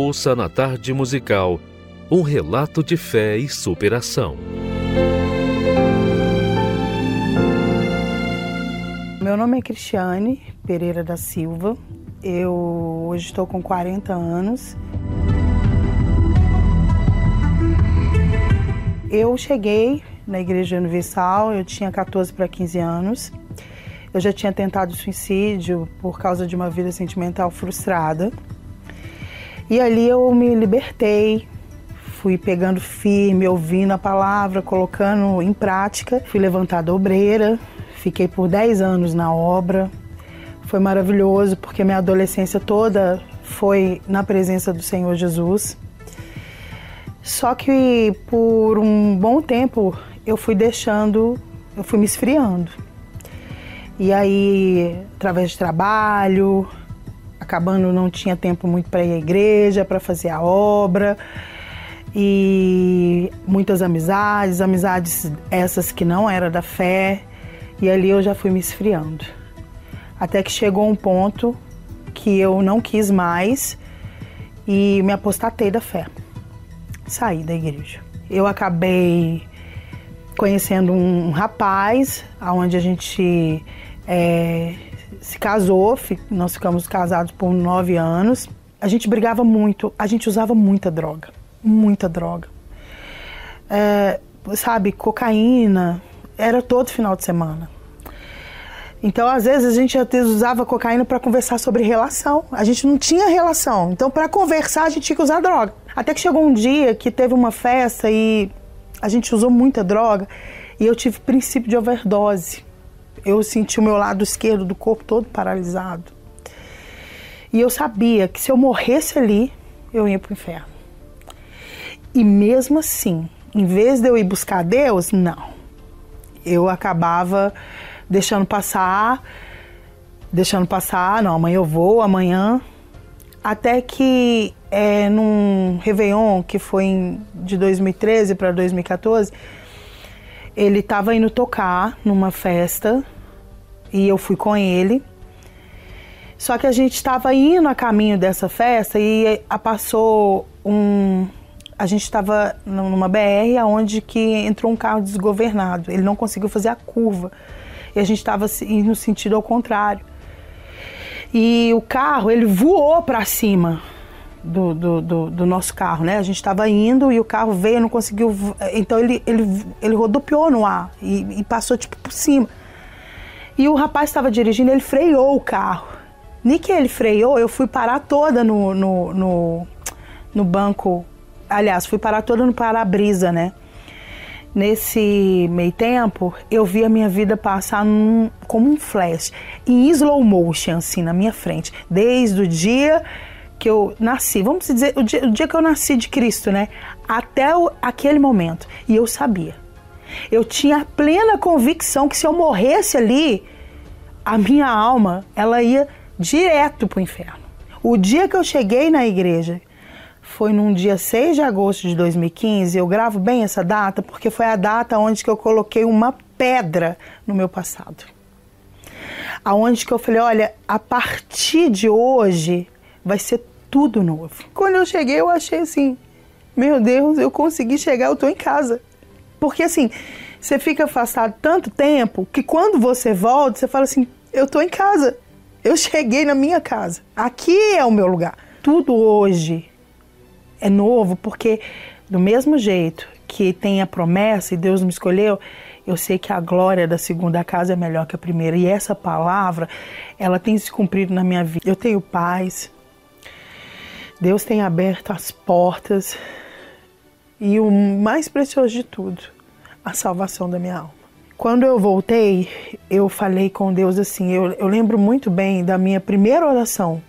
Ouça na tarde musical um relato de fé e superação. Meu nome é Cristiane Pereira da Silva. Eu hoje estou com 40 anos. Eu cheguei na Igreja Universal, eu tinha 14 para 15 anos. Eu já tinha tentado suicídio por causa de uma vida sentimental frustrada. E ali eu me libertei, fui pegando firme, ouvindo a palavra, colocando em prática. Fui levantada obreira, fiquei por 10 anos na obra. Foi maravilhoso porque minha adolescência toda foi na presença do Senhor Jesus. Só que por um bom tempo eu fui deixando, eu fui me esfriando. E aí, através de trabalho, acabando não tinha tempo muito para ir à igreja, para fazer a obra. E muitas amizades, amizades essas que não era da fé. E ali eu já fui me esfriando. Até que chegou um ponto que eu não quis mais e me apostatei da fé. Saí da igreja. Eu acabei conhecendo um rapaz, onde a gente é, se casou, nós ficamos casados por nove anos. A gente brigava muito, a gente usava muita droga, muita droga. É, sabe, cocaína, era todo final de semana. Então, às vezes, a gente até usava cocaína para conversar sobre relação. A gente não tinha relação. Então, para conversar, a gente tinha que usar droga. Até que chegou um dia que teve uma festa e a gente usou muita droga e eu tive princípio de overdose. Eu senti o meu lado esquerdo do corpo todo paralisado. E eu sabia que se eu morresse ali, eu ia para o inferno. E mesmo assim, em vez de eu ir buscar Deus, não. Eu acabava deixando passar, deixando passar, não, amanhã eu vou, amanhã. Até que é, num Réveillon, que foi em, de 2013 para 2014, ele estava indo tocar numa festa e eu fui com ele. Só que a gente estava indo a caminho dessa festa e passou um. A gente estava numa BR aonde que entrou um carro desgovernado. Ele não conseguiu fazer a curva e a gente estava indo no sentido ao contrário. E o carro, ele voou para cima do, do, do, do, nosso carro, né? A gente estava indo e o carro veio, não conseguiu. Então ele, ele, ele rodopiou no ar e, e passou tipo por cima. E o rapaz estava dirigindo, ele freou o carro. Nem que ele freou, eu fui parar toda no, no, no, no banco. Aliás, fui parar toda no para-brisa, né? Nesse meio tempo, eu vi a minha vida passar num, como um flash, em slow motion, assim, na minha frente. Desde o dia que eu nasci, vamos dizer, o dia, o dia que eu nasci de Cristo, né? Até o, aquele momento. E eu sabia. Eu tinha plena convicção que se eu morresse ali, a minha alma, ela ia direto para o inferno. O dia que eu cheguei na igreja, foi num dia 6 de agosto de 2015. Eu gravo bem essa data porque foi a data onde que eu coloquei uma pedra no meu passado. Aonde que eu falei, olha, a partir de hoje vai ser tudo novo. Quando eu cheguei, eu achei assim, meu Deus, eu consegui chegar, eu tô em casa. Porque assim, você fica afastado tanto tempo que quando você volta, você fala assim, eu tô em casa. Eu cheguei na minha casa. Aqui é o meu lugar. Tudo hoje é novo porque do mesmo jeito que tem a promessa e Deus me escolheu, eu sei que a glória da segunda casa é melhor que a primeira. E essa palavra, ela tem se cumprido na minha vida. Eu tenho paz. Deus tem aberto as portas. E o mais precioso de tudo, a salvação da minha alma. Quando eu voltei, eu falei com Deus assim. Eu, eu lembro muito bem da minha primeira oração,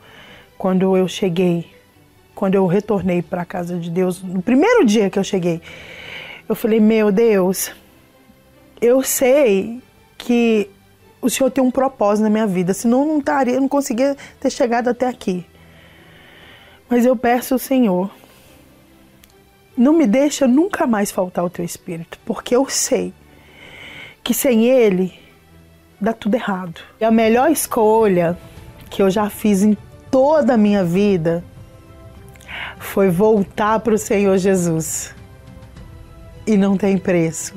quando eu cheguei quando eu retornei para a casa de Deus, no primeiro dia que eu cheguei, eu falei: Meu Deus, eu sei que o Senhor tem um propósito na minha vida, senão eu não estaria, eu não conseguia ter chegado até aqui. Mas eu peço ao Senhor, não me deixa nunca mais faltar o teu espírito, porque eu sei que sem ele dá tudo errado. E a melhor escolha que eu já fiz em toda a minha vida foi voltar para o Senhor Jesus. E não tem preço.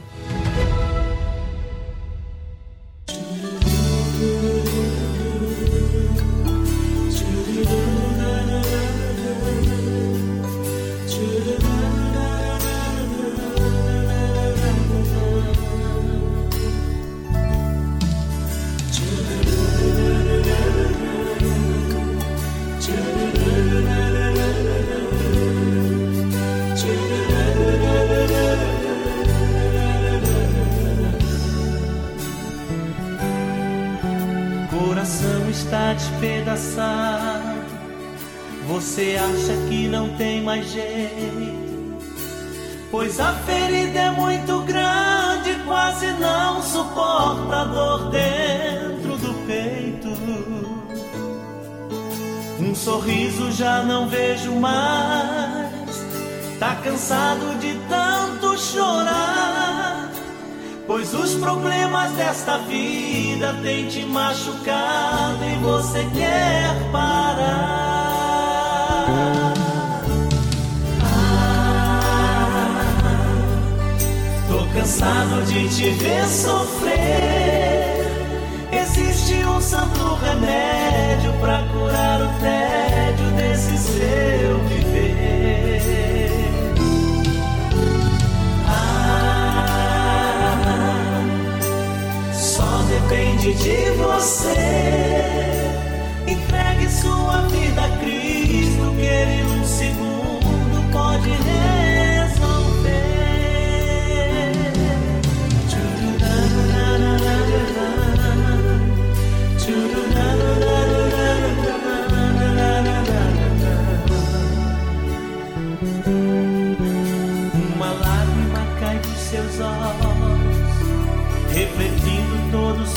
Jeito? Pois a ferida é muito grande, quase não suporta a dor dentro do peito. Um sorriso já não vejo mais. Tá cansado de tanto chorar. Pois os problemas desta vida têm te machucado e você quer parar. Cansado de te ver sofrer. Existe um santo remédio para curar o tédio desse seu viver. Ah, só depende de você. Entregue sua vida a Cristo, que Ele num segundo pode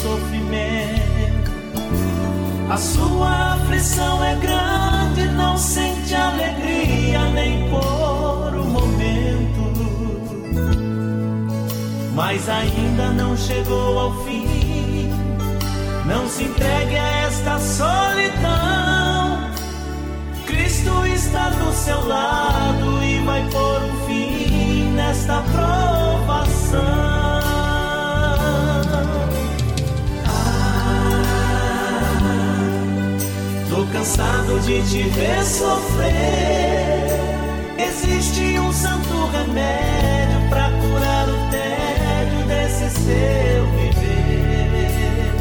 sofrimento. A sua aflição é grande, não sente alegria nem por um momento. Mas ainda não chegou ao fim. Não se entregue a esta solidão. Cristo está do seu lado e vai pôr um fim nesta provação. Cansado de te ver sofrer. Existe um santo remédio para curar o tédio desse seu viver.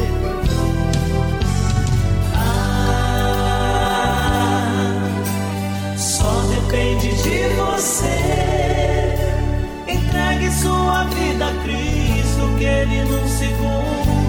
Ah, só depende de você. Entregue sua vida a Cristo, que Ele num segundo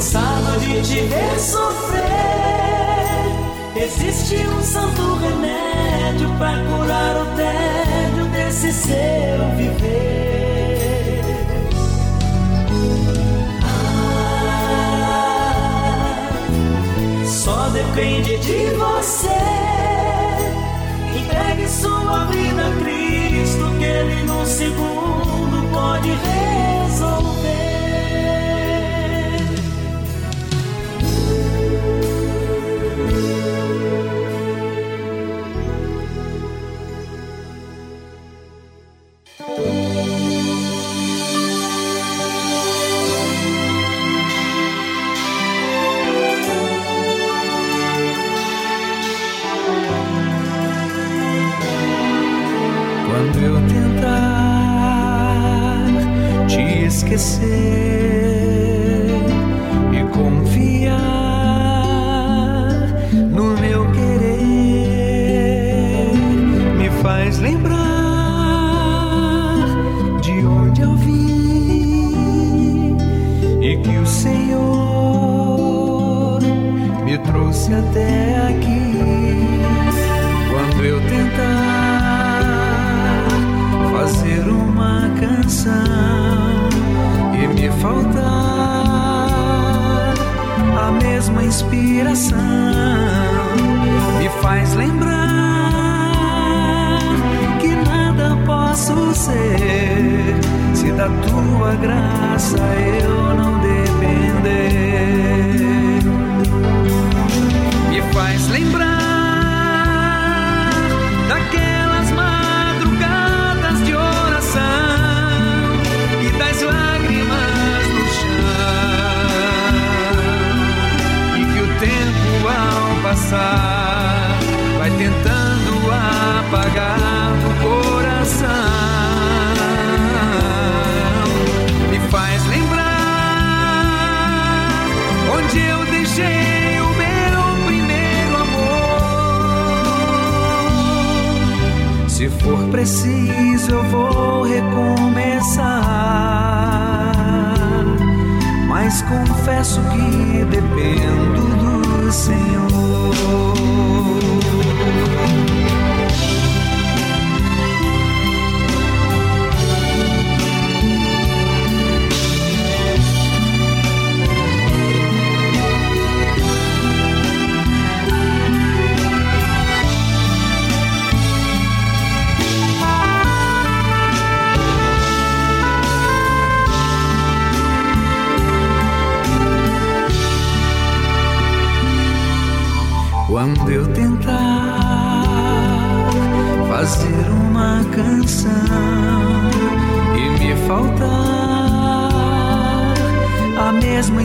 cansado de te ver sofrer. Existe um santo remédio para curar o tédio desse seu viver. Ah, só depende de você. Entregue sua vida a Cristo, que Ele no segundo pode resolver. I a sin.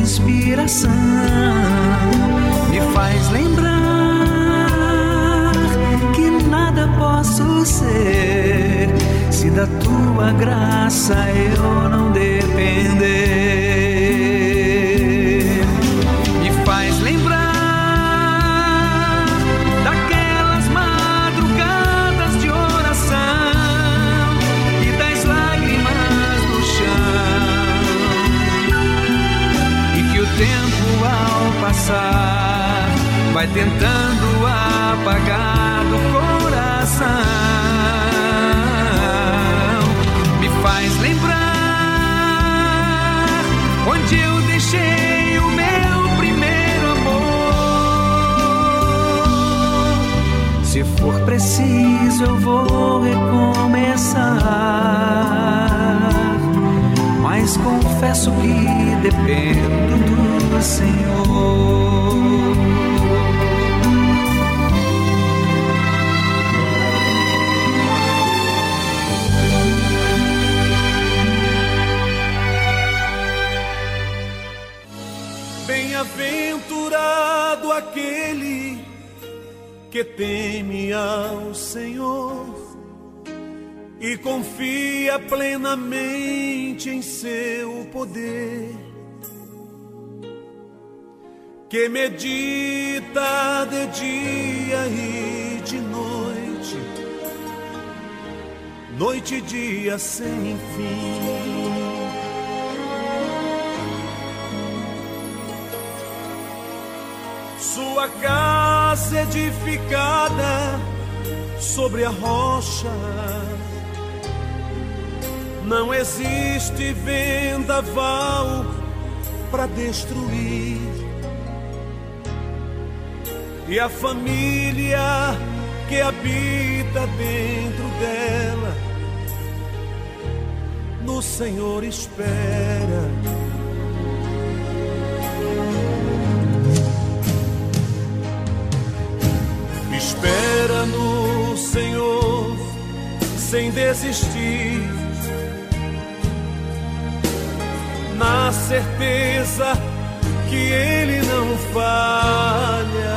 Inspiração, me faz lembrar que nada posso ser se da tua graça eu não depender. Que medita de dia e de noite, noite e dia sem fim. Sua casa edificada sobre a rocha. Não existe vendaval para destruir. E a família que habita dentro dela, no Senhor espera. Espera no Senhor sem desistir, na certeza que Ele não falha.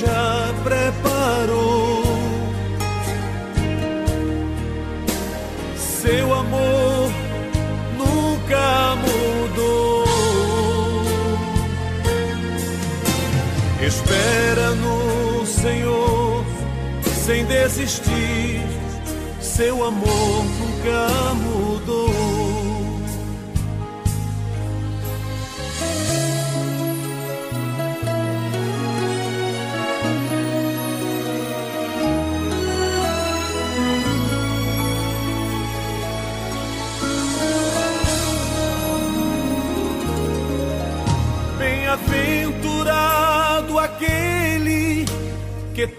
Já preparou. Seu amor nunca mudou. Espera no Senhor sem desistir, seu amor nunca mudou.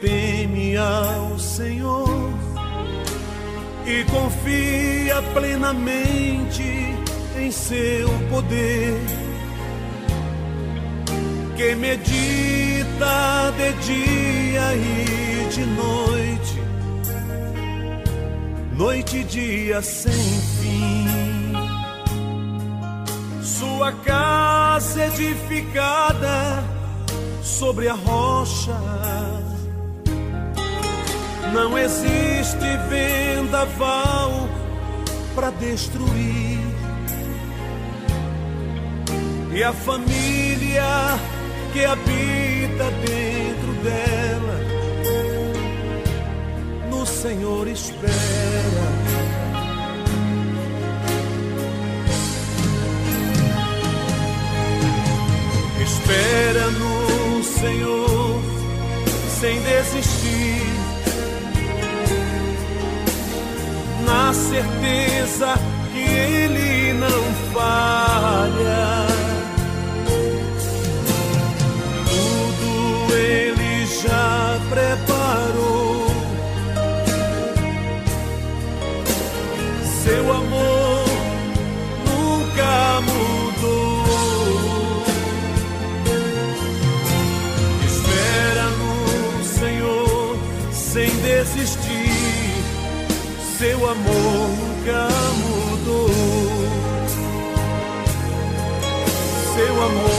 Teme ao Senhor e confia plenamente em seu poder, que medita de dia e de noite, noite e dia sem fim sua casa edificada sobre a rocha. Não existe vendaval para destruir. E a família que habita dentro dela, no Senhor espera. Espera no Senhor sem desistir na certeza que Ele não falha. Seu amor nunca mudou. Seu amor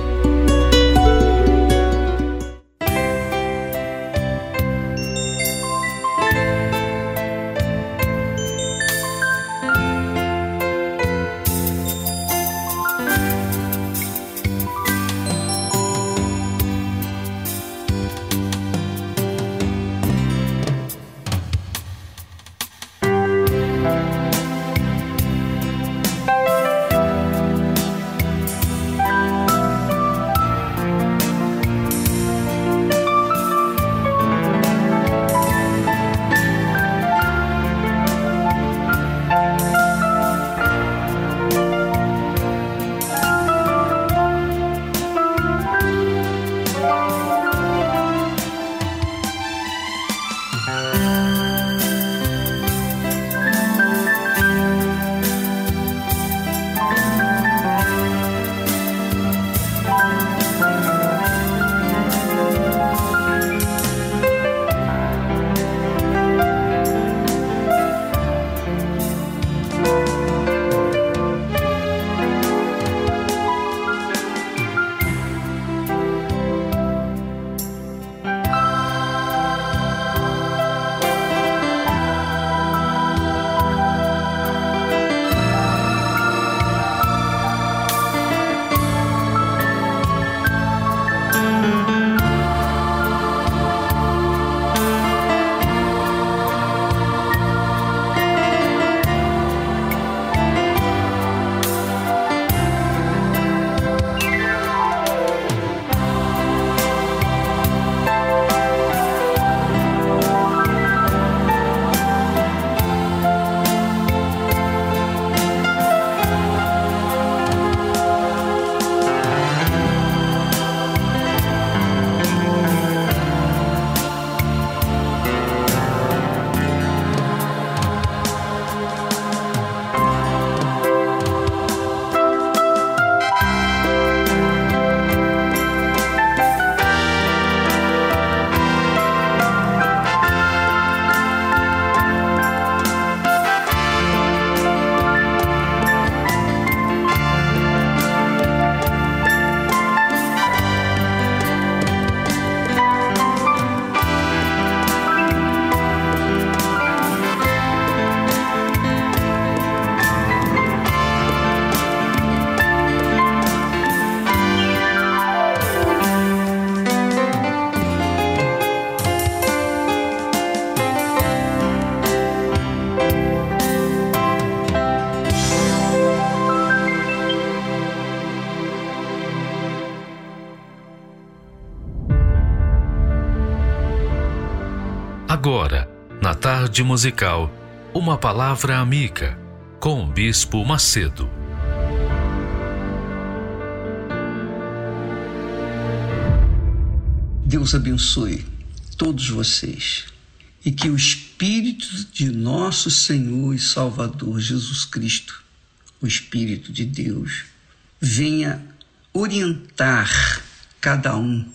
Agora, musical, uma palavra amiga com o Bispo Macedo. Deus abençoe todos vocês e que o Espírito de nosso Senhor e Salvador Jesus Cristo, o Espírito de Deus, venha orientar cada um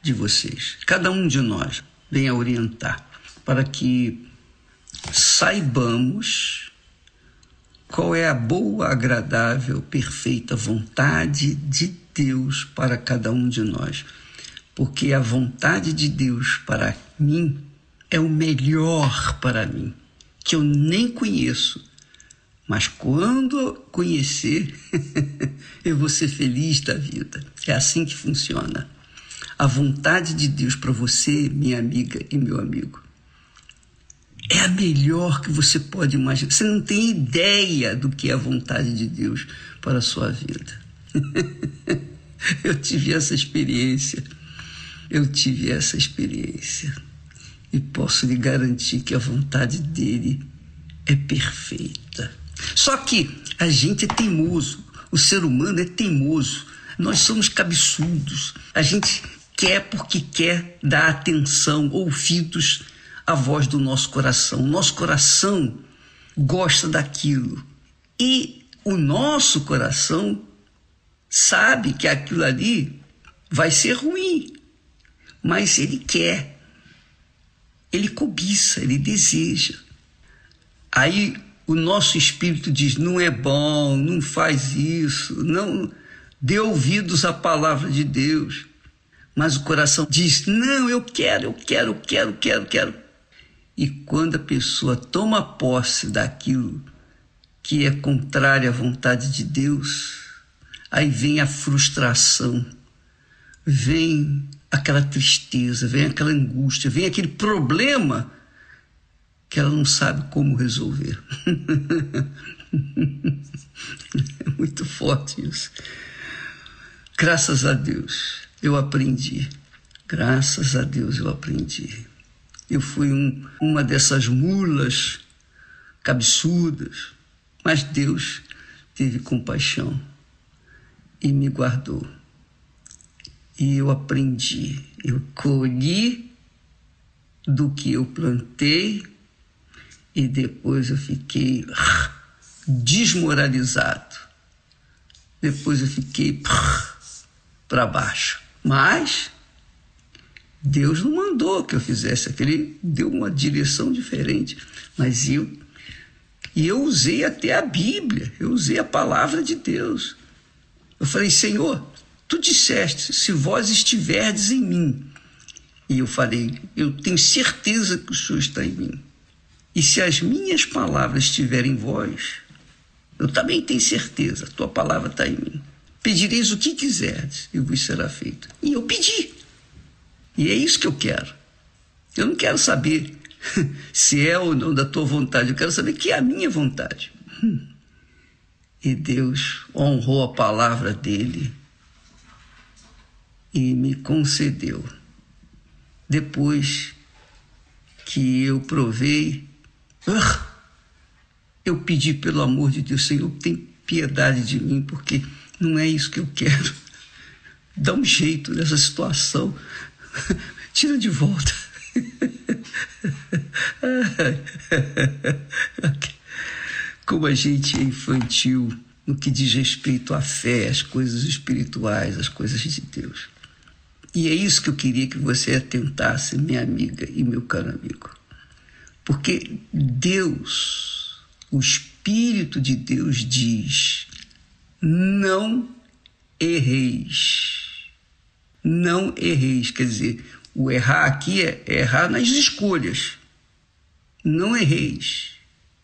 de vocês, cada um de nós, venha orientar, para que saibamos qual é a boa, agradável, perfeita vontade de Deus para cada um de nós porque a vontade de Deus para mim é o melhor para mim, que eu nem conheço. Mas quando conhecer, eu vou ser feliz da vida. É assim que funciona. A vontade de Deus para você, minha amiga e meu amigo, é a melhor que você pode imaginar. Você não tem ideia do que é a vontade de Deus para a sua vida. eu tive essa experiência eu tive essa experiência e posso lhe garantir que a vontade dele é perfeita. Só que a gente é teimoso, o ser humano é teimoso, nós somos cabeçudos, a gente quer porque quer dar atenção, ouvidos à voz do nosso coração. Nosso coração gosta daquilo e o nosso coração sabe que aquilo ali vai ser ruim, mas ele quer, ele cobiça, ele deseja. Aí o nosso espírito diz: não é bom, não faz isso, não dê ouvidos à palavra de Deus. Mas o coração diz: não, eu quero, eu quero, eu quero, quero, quero. E quando a pessoa toma posse daquilo que é contrário à vontade de Deus, aí vem a frustração, vem aquela tristeza, vem aquela angústia, vem aquele problema que ela não sabe como resolver. é muito forte isso. Graças a Deus eu aprendi. Graças a Deus eu aprendi. Eu fui um, uma dessas mulas cabeçudas, mas Deus teve compaixão e me guardou e eu aprendi. Eu colhi do que eu plantei e depois eu fiquei desmoralizado. Depois eu fiquei para baixo. Mas Deus não mandou que eu fizesse aquilo, ele deu uma direção diferente. Mas eu e eu usei até a Bíblia, eu usei a palavra de Deus. Eu falei, Senhor, Tu disseste: Se vós estiverdes em mim. E eu falei: Eu tenho certeza que o Senhor está em mim. E se as minhas palavras estiverem em vós, eu também tenho certeza, a tua palavra está em mim. Pedireis o que quiserdes e vos será feito. E eu pedi. E é isso que eu quero. Eu não quero saber se é ou não da tua vontade, eu quero saber que é a minha vontade. E Deus honrou a palavra dele e me concedeu. Depois que eu provei, uh, eu pedi pelo amor de Deus, Senhor, tem piedade de mim, porque não é isso que eu quero. Dá um jeito nessa situação. Tira de volta. Como a gente é infantil no que diz respeito à fé, às coisas espirituais, às coisas de Deus. E é isso que eu queria que você atentasse, minha amiga e meu caro amigo. Porque Deus, o Espírito de Deus diz: não erreis. Não erreis. Quer dizer, o errar aqui é errar nas escolhas. Não erreis.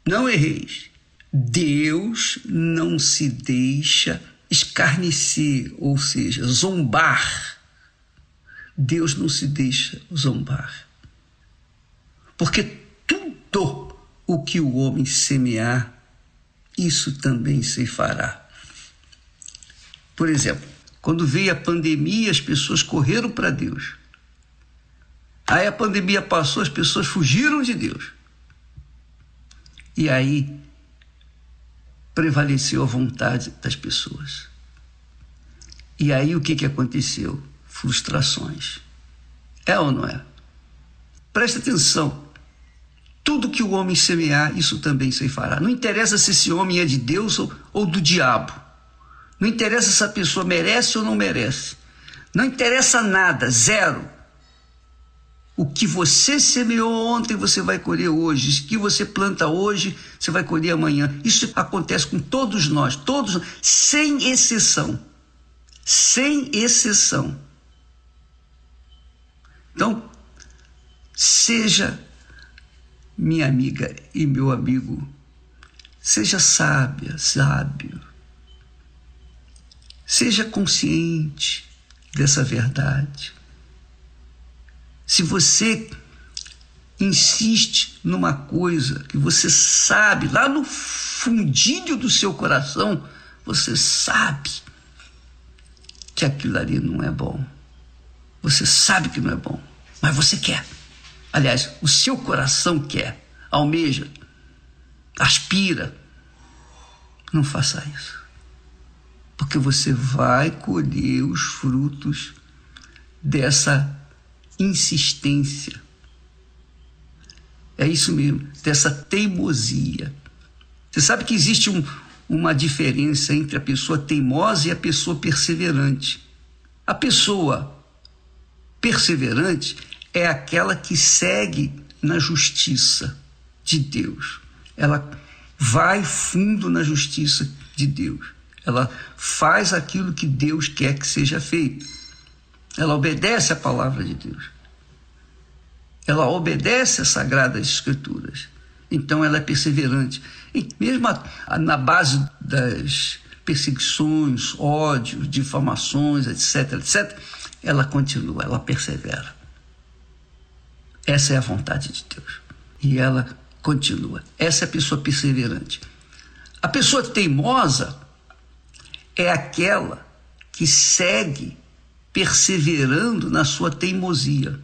Não erreis. Deus não se deixa escarnecer, ou seja, zombar Deus não se deixa zombar. Porque tudo o que o homem semear, isso também se fará. Por exemplo, quando veio a pandemia, as pessoas correram para Deus. Aí a pandemia passou, as pessoas fugiram de Deus. E aí prevaleceu a vontade das pessoas. E aí o que, que aconteceu? frustrações. É ou não é? Presta atenção. Tudo que o homem semear, isso também se fará. Não interessa se esse homem é de Deus ou, ou do diabo. Não interessa se a pessoa merece ou não merece. Não interessa nada, zero. O que você semeou ontem, você vai colher hoje. O que você planta hoje, você vai colher amanhã. Isso acontece com todos nós, todos, sem exceção. Sem exceção. Então, seja minha amiga e meu amigo, seja sábia, sábio. Seja consciente dessa verdade. Se você insiste numa coisa que você sabe, lá no fundilho do seu coração, você sabe que aquilo ali não é bom. Você sabe que não é bom, mas você quer. Aliás, o seu coração quer, almeja, aspira. Não faça isso. Porque você vai colher os frutos dessa insistência. É isso mesmo, dessa teimosia. Você sabe que existe um, uma diferença entre a pessoa teimosa e a pessoa perseverante. A pessoa perseverante é aquela que segue na justiça de Deus. Ela vai fundo na justiça de Deus. Ela faz aquilo que Deus quer que seja feito. Ela obedece a palavra de Deus. Ela obedece às sagradas escrituras. Então ela é perseverante. E mesmo na base das perseguições, ódios, difamações, etc, etc, ela continua, ela persevera. Essa é a vontade de Deus. E ela continua. Essa é a pessoa perseverante. A pessoa teimosa é aquela que segue perseverando na sua teimosia.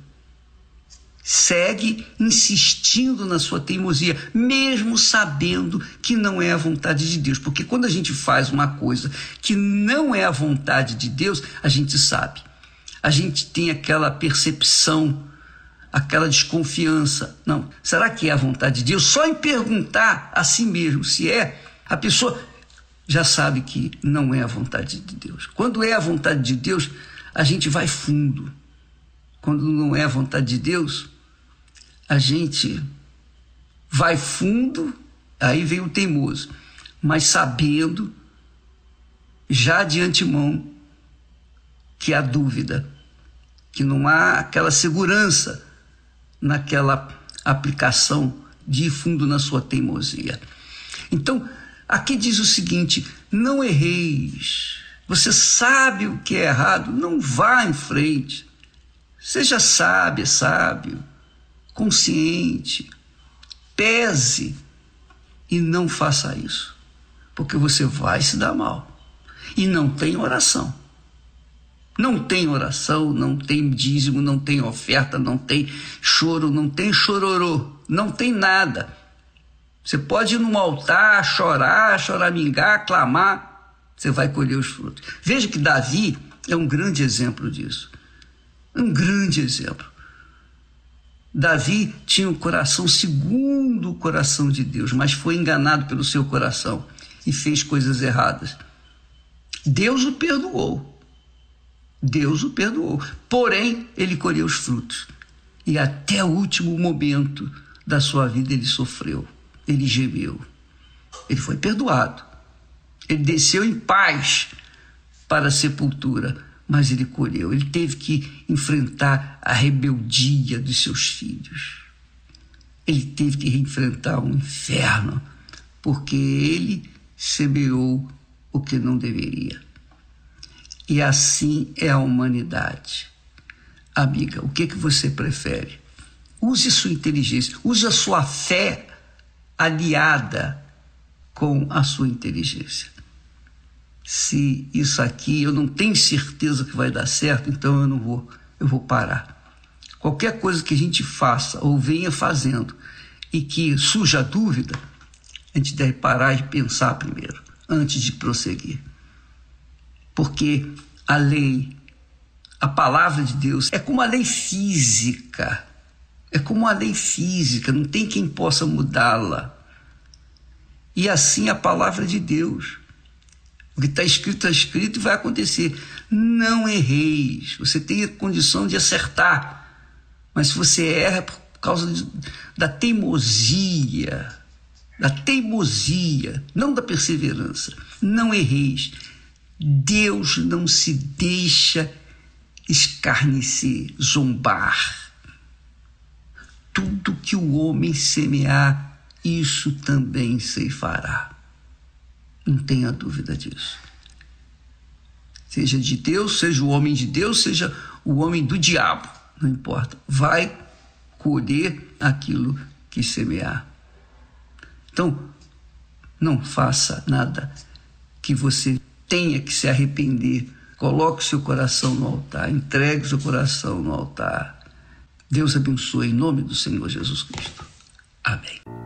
Segue insistindo na sua teimosia, mesmo sabendo que não é a vontade de Deus. Porque quando a gente faz uma coisa que não é a vontade de Deus, a gente sabe. A gente tem aquela percepção aquela desconfiança. Não, será que é a vontade de Deus? Só em perguntar a si mesmo se é, a pessoa já sabe que não é a vontade de Deus. Quando é a vontade de Deus, a gente vai fundo. Quando não é a vontade de Deus, a gente vai fundo, aí vem o teimoso, mas sabendo já de antemão que há dúvida, que não há aquela segurança naquela aplicação de fundo na sua teimosia. Então, aqui diz o seguinte: não erreis. Você sabe o que é errado, não vá em frente. Seja sábio, sábio, consciente, pese e não faça isso, porque você vai se dar mal. E não tem oração. Não tem oração, não tem dízimo, não tem oferta, não tem choro, não tem chororô, não tem nada. Você pode ir num altar, chorar, choramingar, clamar, você vai colher os frutos. Veja que Davi é um grande exemplo disso. Um grande exemplo. Davi tinha um coração segundo o coração de Deus, mas foi enganado pelo seu coração e fez coisas erradas. Deus o perdoou. Deus o perdoou. Porém, ele colheu os frutos. E até o último momento da sua vida ele sofreu, ele gemeu. Ele foi perdoado. Ele desceu em paz para a sepultura, mas ele colheu. Ele teve que enfrentar a rebeldia dos seus filhos. Ele teve que enfrentar um inferno, porque ele semeou o que não deveria. E assim é a humanidade. Amiga, o que, que você prefere? Use sua inteligência, use a sua fé aliada com a sua inteligência. Se isso aqui eu não tenho certeza que vai dar certo, então eu não vou, eu vou parar. Qualquer coisa que a gente faça ou venha fazendo e que surja dúvida, a gente deve parar e pensar primeiro, antes de prosseguir porque a lei, A palavra de Deus é como a lei física. É como a lei física, não tem quem possa mudá-la. E assim a palavra de Deus. O que está escrito, está escrito e vai acontecer. Não erreis. Você tem a condição de acertar. Mas se você erra é por causa de, da teimosia, da teimosia, não da perseverança. Não erreis. Deus não se deixa escarnecer, zombar. Tudo que o homem semear, isso também ceifará. Não tenha dúvida disso. Seja de Deus, seja o homem de Deus, seja o homem do diabo, não importa. Vai colher aquilo que semear. Então, não faça nada que você tenha que se arrepender. Coloque seu coração no altar, entregue seu coração no altar. Deus abençoe em nome do Senhor Jesus Cristo. Amém.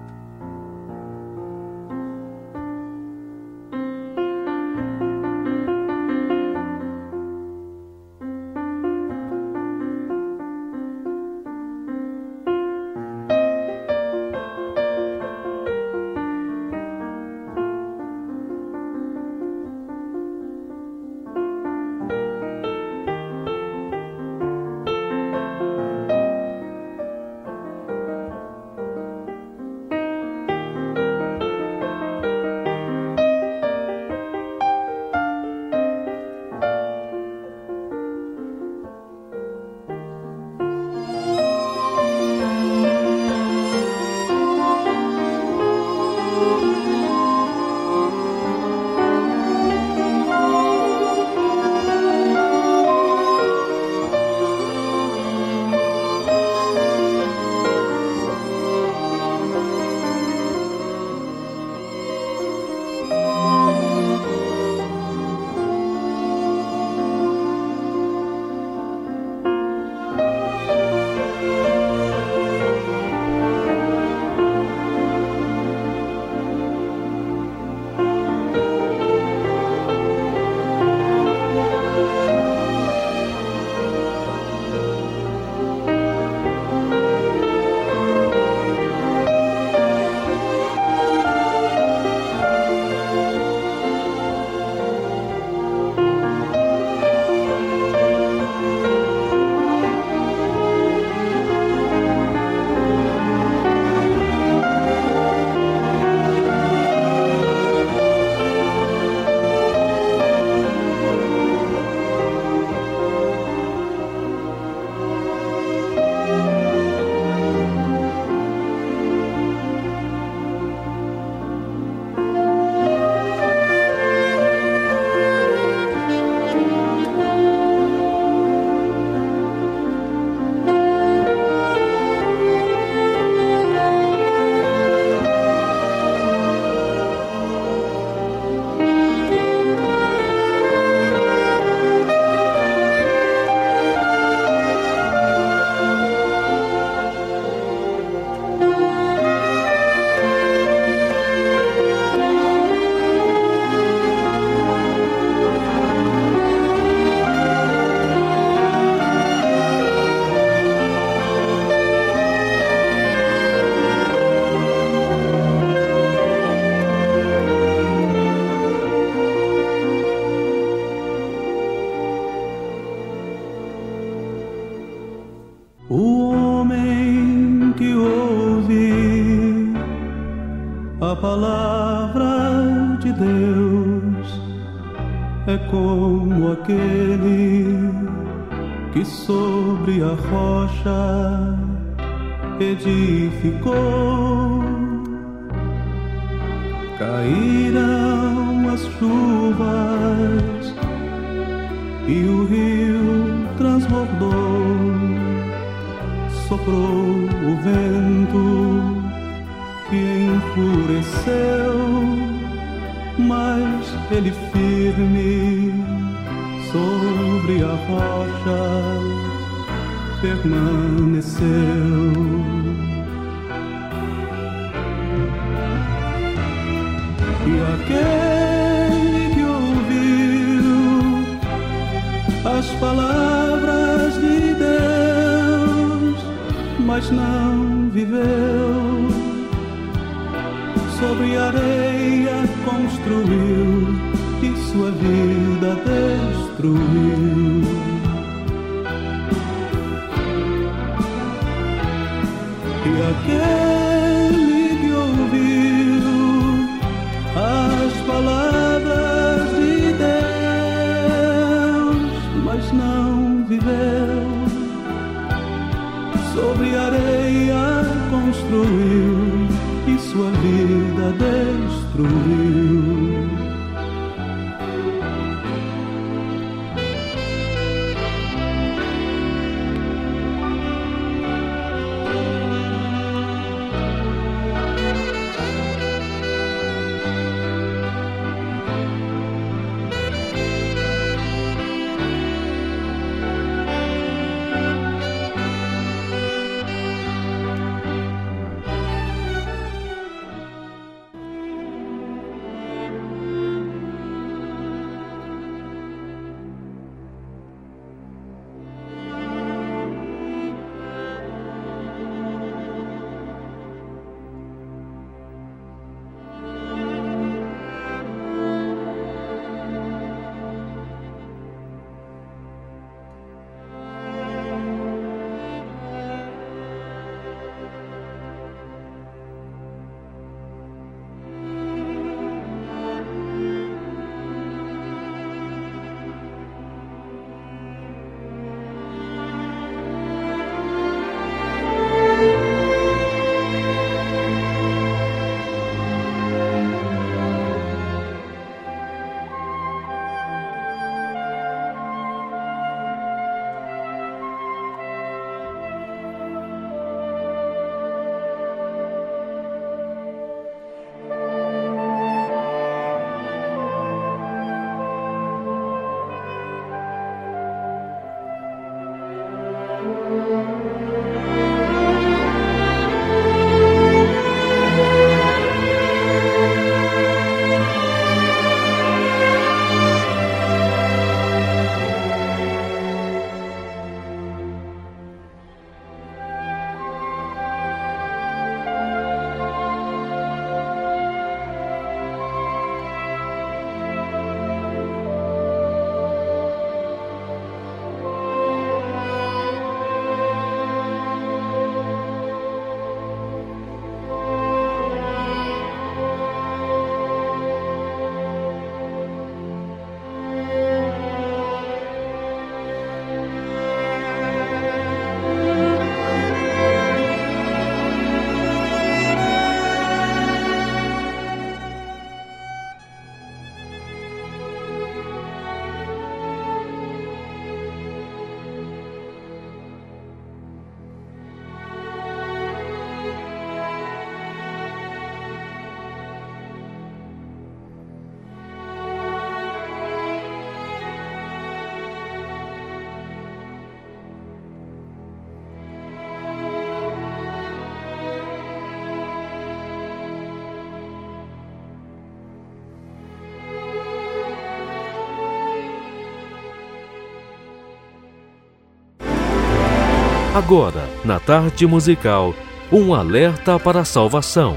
Agora, na tarde musical, um alerta para a salvação.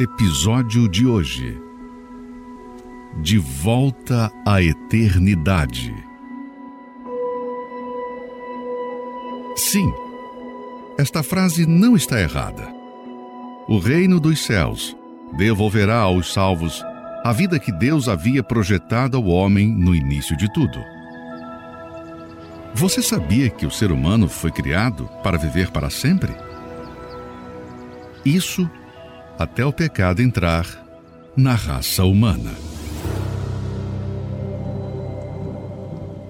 Episódio de hoje. De volta à eternidade. Sim, esta frase não está errada. O reino dos céus devolverá aos salvos a vida que Deus havia projetado ao homem no início de tudo. Você sabia que o ser humano foi criado para viver para sempre? Isso até o pecado entrar na raça humana.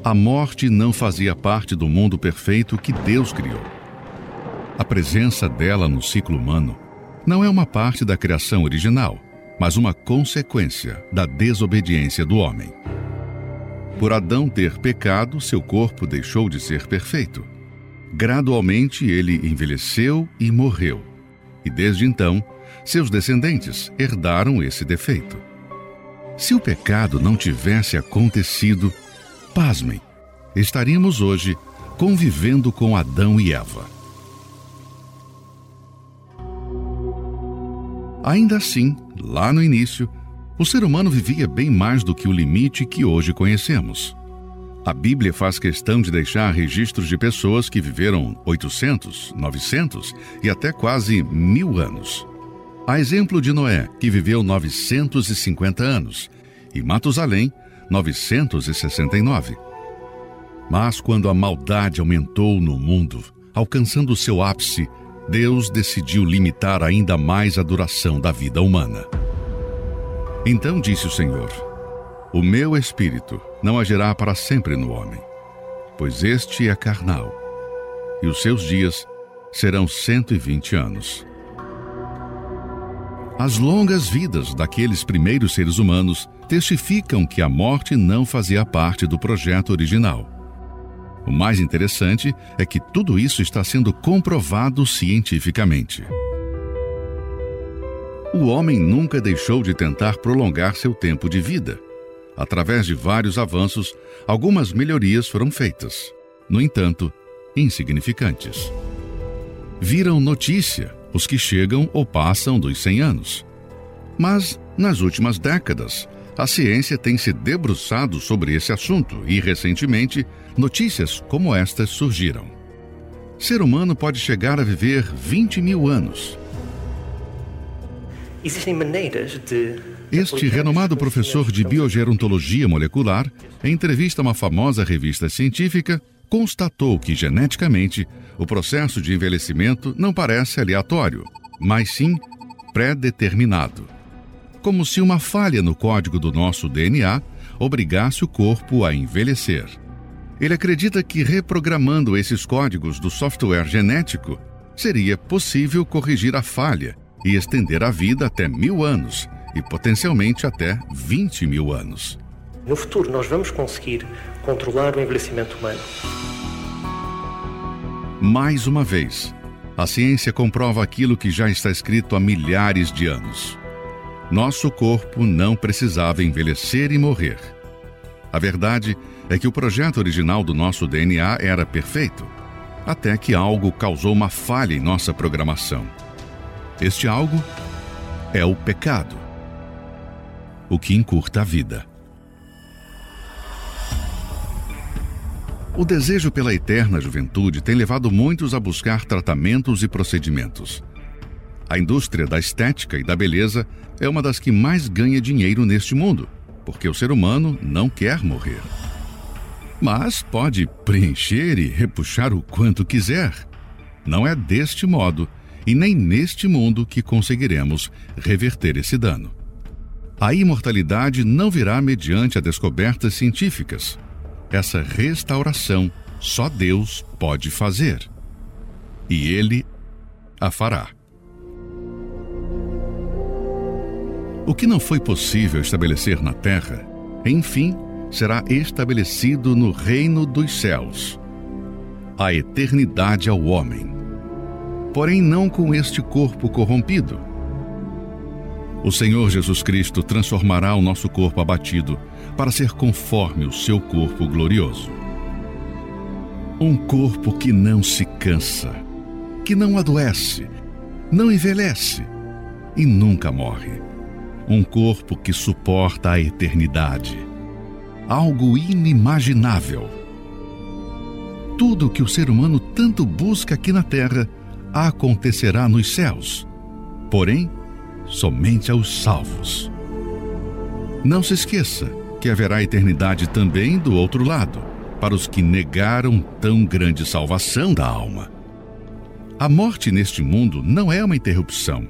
A morte não fazia parte do mundo perfeito que Deus criou. A presença dela no ciclo humano não é uma parte da criação original, mas uma consequência da desobediência do homem. Por Adão ter pecado, seu corpo deixou de ser perfeito. Gradualmente ele envelheceu e morreu. E desde então, seus descendentes herdaram esse defeito. Se o pecado não tivesse acontecido, pasmem, estaríamos hoje convivendo com Adão e Eva. Ainda assim, lá no início, o ser humano vivia bem mais do que o limite que hoje conhecemos. A Bíblia faz questão de deixar registros de pessoas que viveram 800, 900 e até quase mil anos. A exemplo de Noé, que viveu 950 anos, e Matusalém, 969. Mas quando a maldade aumentou no mundo, alcançando seu ápice, Deus decidiu limitar ainda mais a duração da vida humana. Então disse o Senhor: O meu espírito não agirá para sempre no homem, pois este é carnal, e os seus dias serão 120 anos. As longas vidas daqueles primeiros seres humanos testificam que a morte não fazia parte do projeto original. O mais interessante é que tudo isso está sendo comprovado cientificamente. O homem nunca deixou de tentar prolongar seu tempo de vida. Através de vários avanços, algumas melhorias foram feitas. No entanto, insignificantes. Viram notícia os que chegam ou passam dos 100 anos. Mas, nas últimas décadas, a ciência tem se debruçado sobre esse assunto e, recentemente, notícias como estas surgiram. Ser humano pode chegar a viver 20 mil anos. Existem maneiras de. Este renomado professor de biogerontologia molecular, em entrevista a uma famosa revista científica, constatou que geneticamente o processo de envelhecimento não parece aleatório, mas sim pré-determinado. Como se uma falha no código do nosso DNA obrigasse o corpo a envelhecer. Ele acredita que reprogramando esses códigos do software genético, seria possível corrigir a falha e estender a vida até mil anos e potencialmente até 20 mil anos. No futuro, nós vamos conseguir controlar o envelhecimento humano. Mais uma vez, a ciência comprova aquilo que já está escrito há milhares de anos. Nosso corpo não precisava envelhecer e morrer. A verdade é que o projeto original do nosso DNA era perfeito, até que algo causou uma falha em nossa programação. Este algo é o pecado, o que encurta a vida. O desejo pela eterna juventude tem levado muitos a buscar tratamentos e procedimentos. A indústria da estética e da beleza é uma das que mais ganha dinheiro neste mundo, porque o ser humano não quer morrer. Mas pode preencher e repuxar o quanto quiser. Não é deste modo e nem neste mundo que conseguiremos reverter esse dano. A imortalidade não virá mediante a descobertas científicas essa restauração só Deus pode fazer. E Ele a fará. O que não foi possível estabelecer na terra, enfim, será estabelecido no reino dos céus. A eternidade ao homem. Porém, não com este corpo corrompido. O Senhor Jesus Cristo transformará o nosso corpo abatido para ser conforme o seu corpo glorioso. Um corpo que não se cansa, que não adoece, não envelhece e nunca morre. Um corpo que suporta a eternidade. Algo inimaginável. Tudo o que o ser humano tanto busca aqui na terra acontecerá nos céus. Porém, somente aos salvos. Não se esqueça que haverá eternidade também do outro lado, para os que negaram tão grande salvação da alma. A morte neste mundo não é uma interrupção,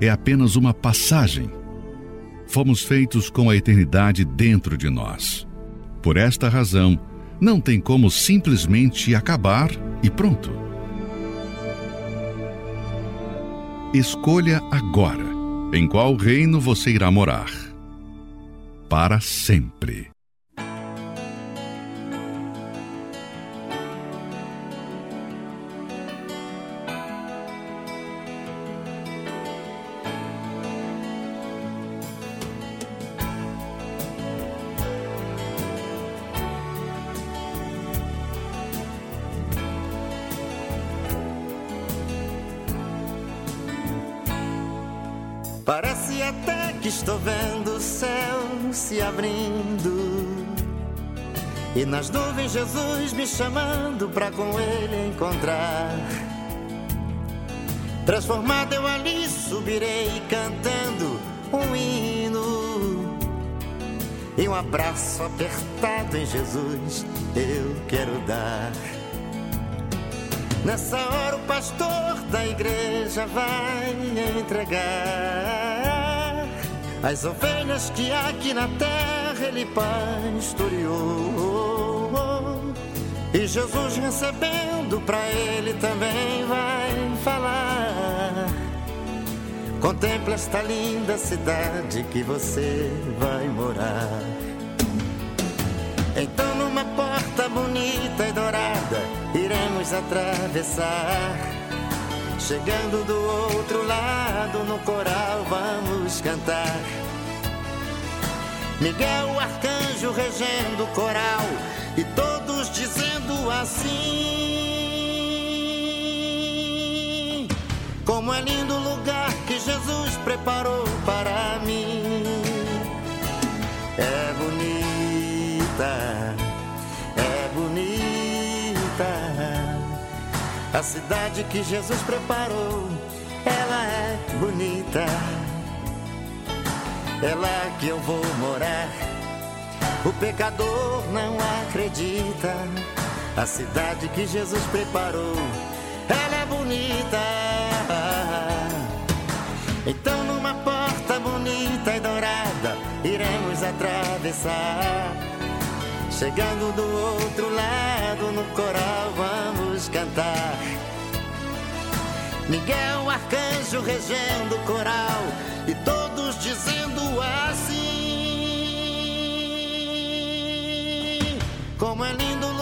é apenas uma passagem. Fomos feitos com a eternidade dentro de nós. Por esta razão, não tem como simplesmente acabar e pronto. Escolha agora em qual reino você irá morar para sempre. E nas nuvens Jesus me chamando pra com ele encontrar. Transformado eu ali subirei cantando um hino. E um abraço apertado em Jesus eu quero dar. Nessa hora o pastor da igreja vai entregar as ovelhas que aqui na terra ele pastoreou. E Jesus recebendo pra ele também vai falar. Contemple esta linda cidade que você vai morar. Então, numa porta bonita e dourada, iremos atravessar. Chegando do outro lado, no coral vamos cantar. Miguel, o arcanjo, regendo o coral, e todos dizendo assim: Como é lindo o lugar que Jesus preparou para mim. É bonita, é bonita. A cidade que Jesus preparou, ela é bonita. É lá que eu vou morar. O pecador não acredita. A cidade que Jesus preparou, ela é bonita. Então, numa porta bonita e dourada, iremos atravessar. Chegando do outro lado, no coral vamos cantar. Miguel, arcanjo, regendo o coral, e todos dizendo assim: Como é lindo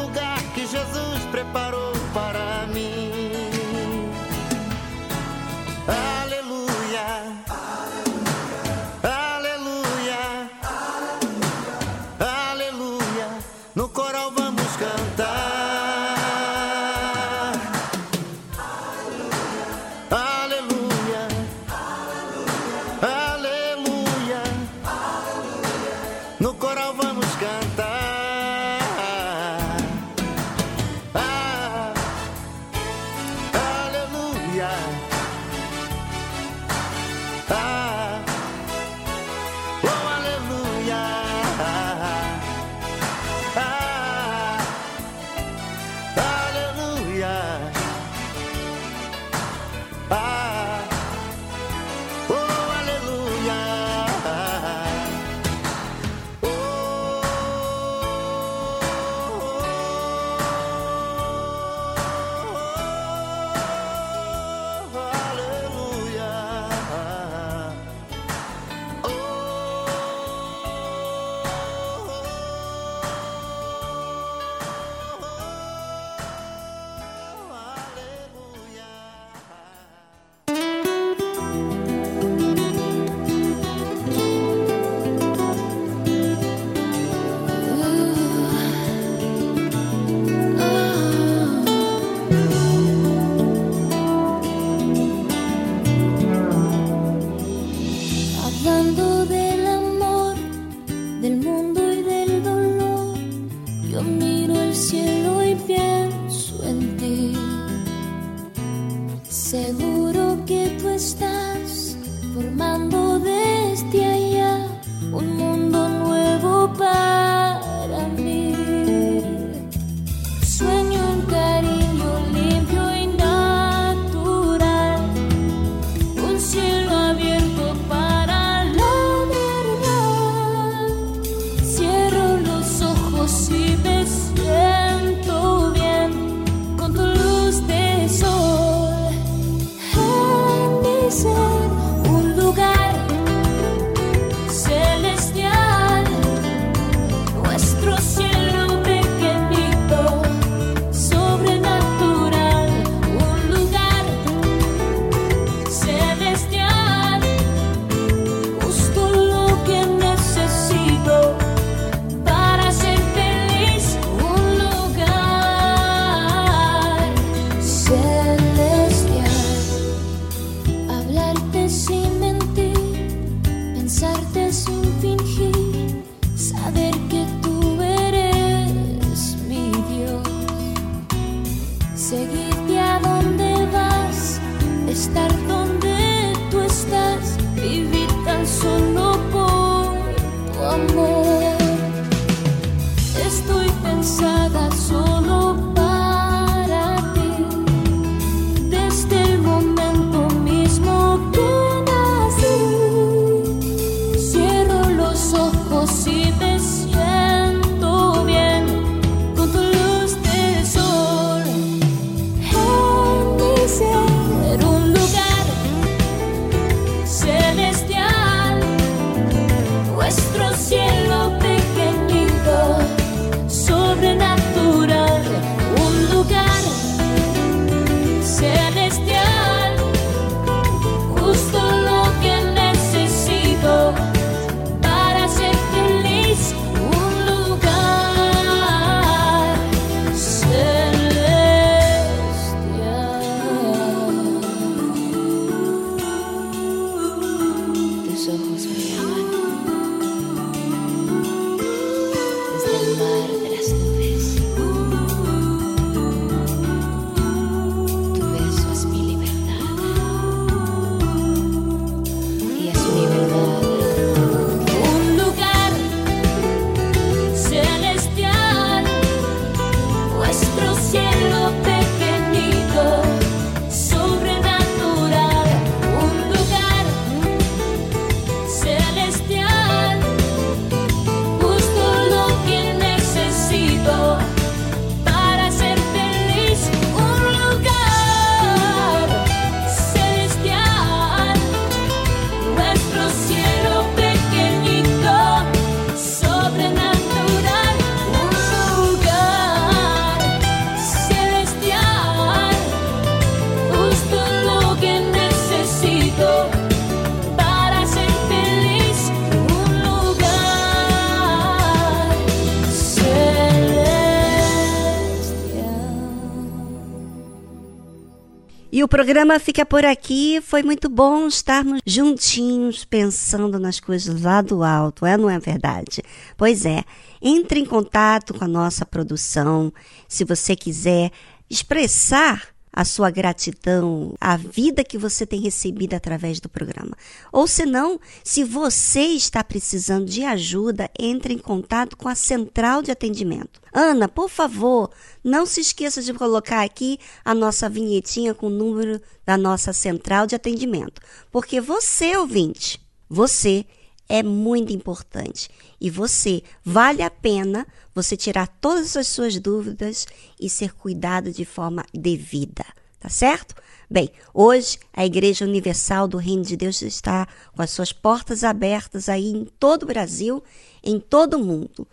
programa fica por aqui. Foi muito bom estarmos juntinhos pensando nas coisas lá do alto, é não é verdade? Pois é. Entre em contato com a nossa produção se você quiser expressar a sua gratidão, a vida que você tem recebido através do programa. Ou se não, se você está precisando de ajuda, entre em contato com a central de atendimento. Ana, por favor, não se esqueça de colocar aqui a nossa vinhetinha com o número da nossa central de atendimento, porque você, ouvinte, você é muito importante e você vale a pena você tirar todas as suas dúvidas e ser cuidado de forma devida, tá certo? Bem, hoje a Igreja Universal do Reino de Deus está com as suas portas abertas aí em todo o Brasil, em todo o mundo.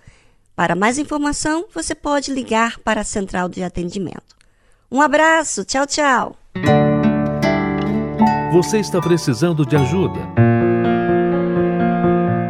Para mais informação, você pode ligar para a central de atendimento. Um abraço, tchau, tchau. Você está precisando de ajuda?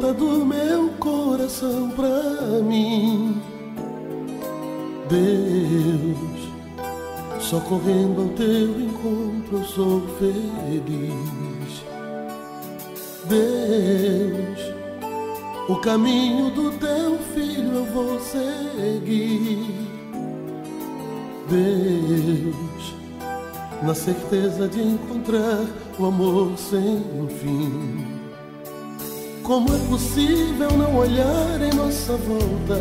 Conta do meu coração pra mim, Deus. Só correndo ao teu encontro eu sou feliz, Deus. O caminho do teu filho eu vou seguir, Deus. Na certeza de encontrar o amor sem fim. Como é possível não olhar em nossa volta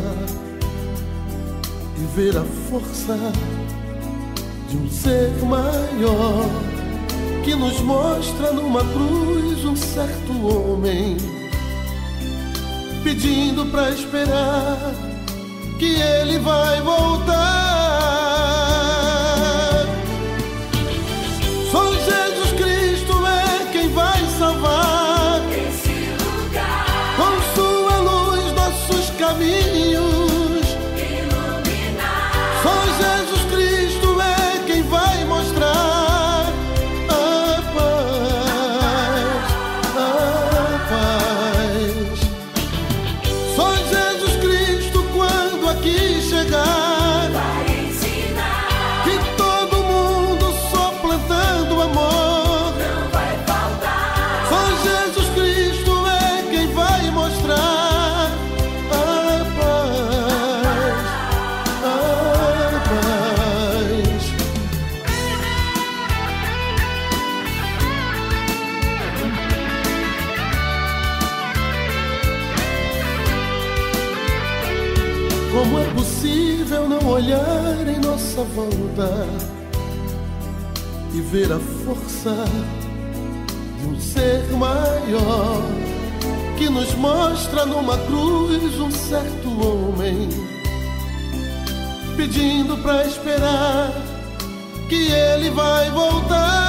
e ver a força de um ser maior que nos mostra numa cruz um certo homem pedindo para esperar que ele vai voltar. E ver a força de um ser maior que nos mostra numa cruz um certo homem pedindo para esperar que ele vai voltar.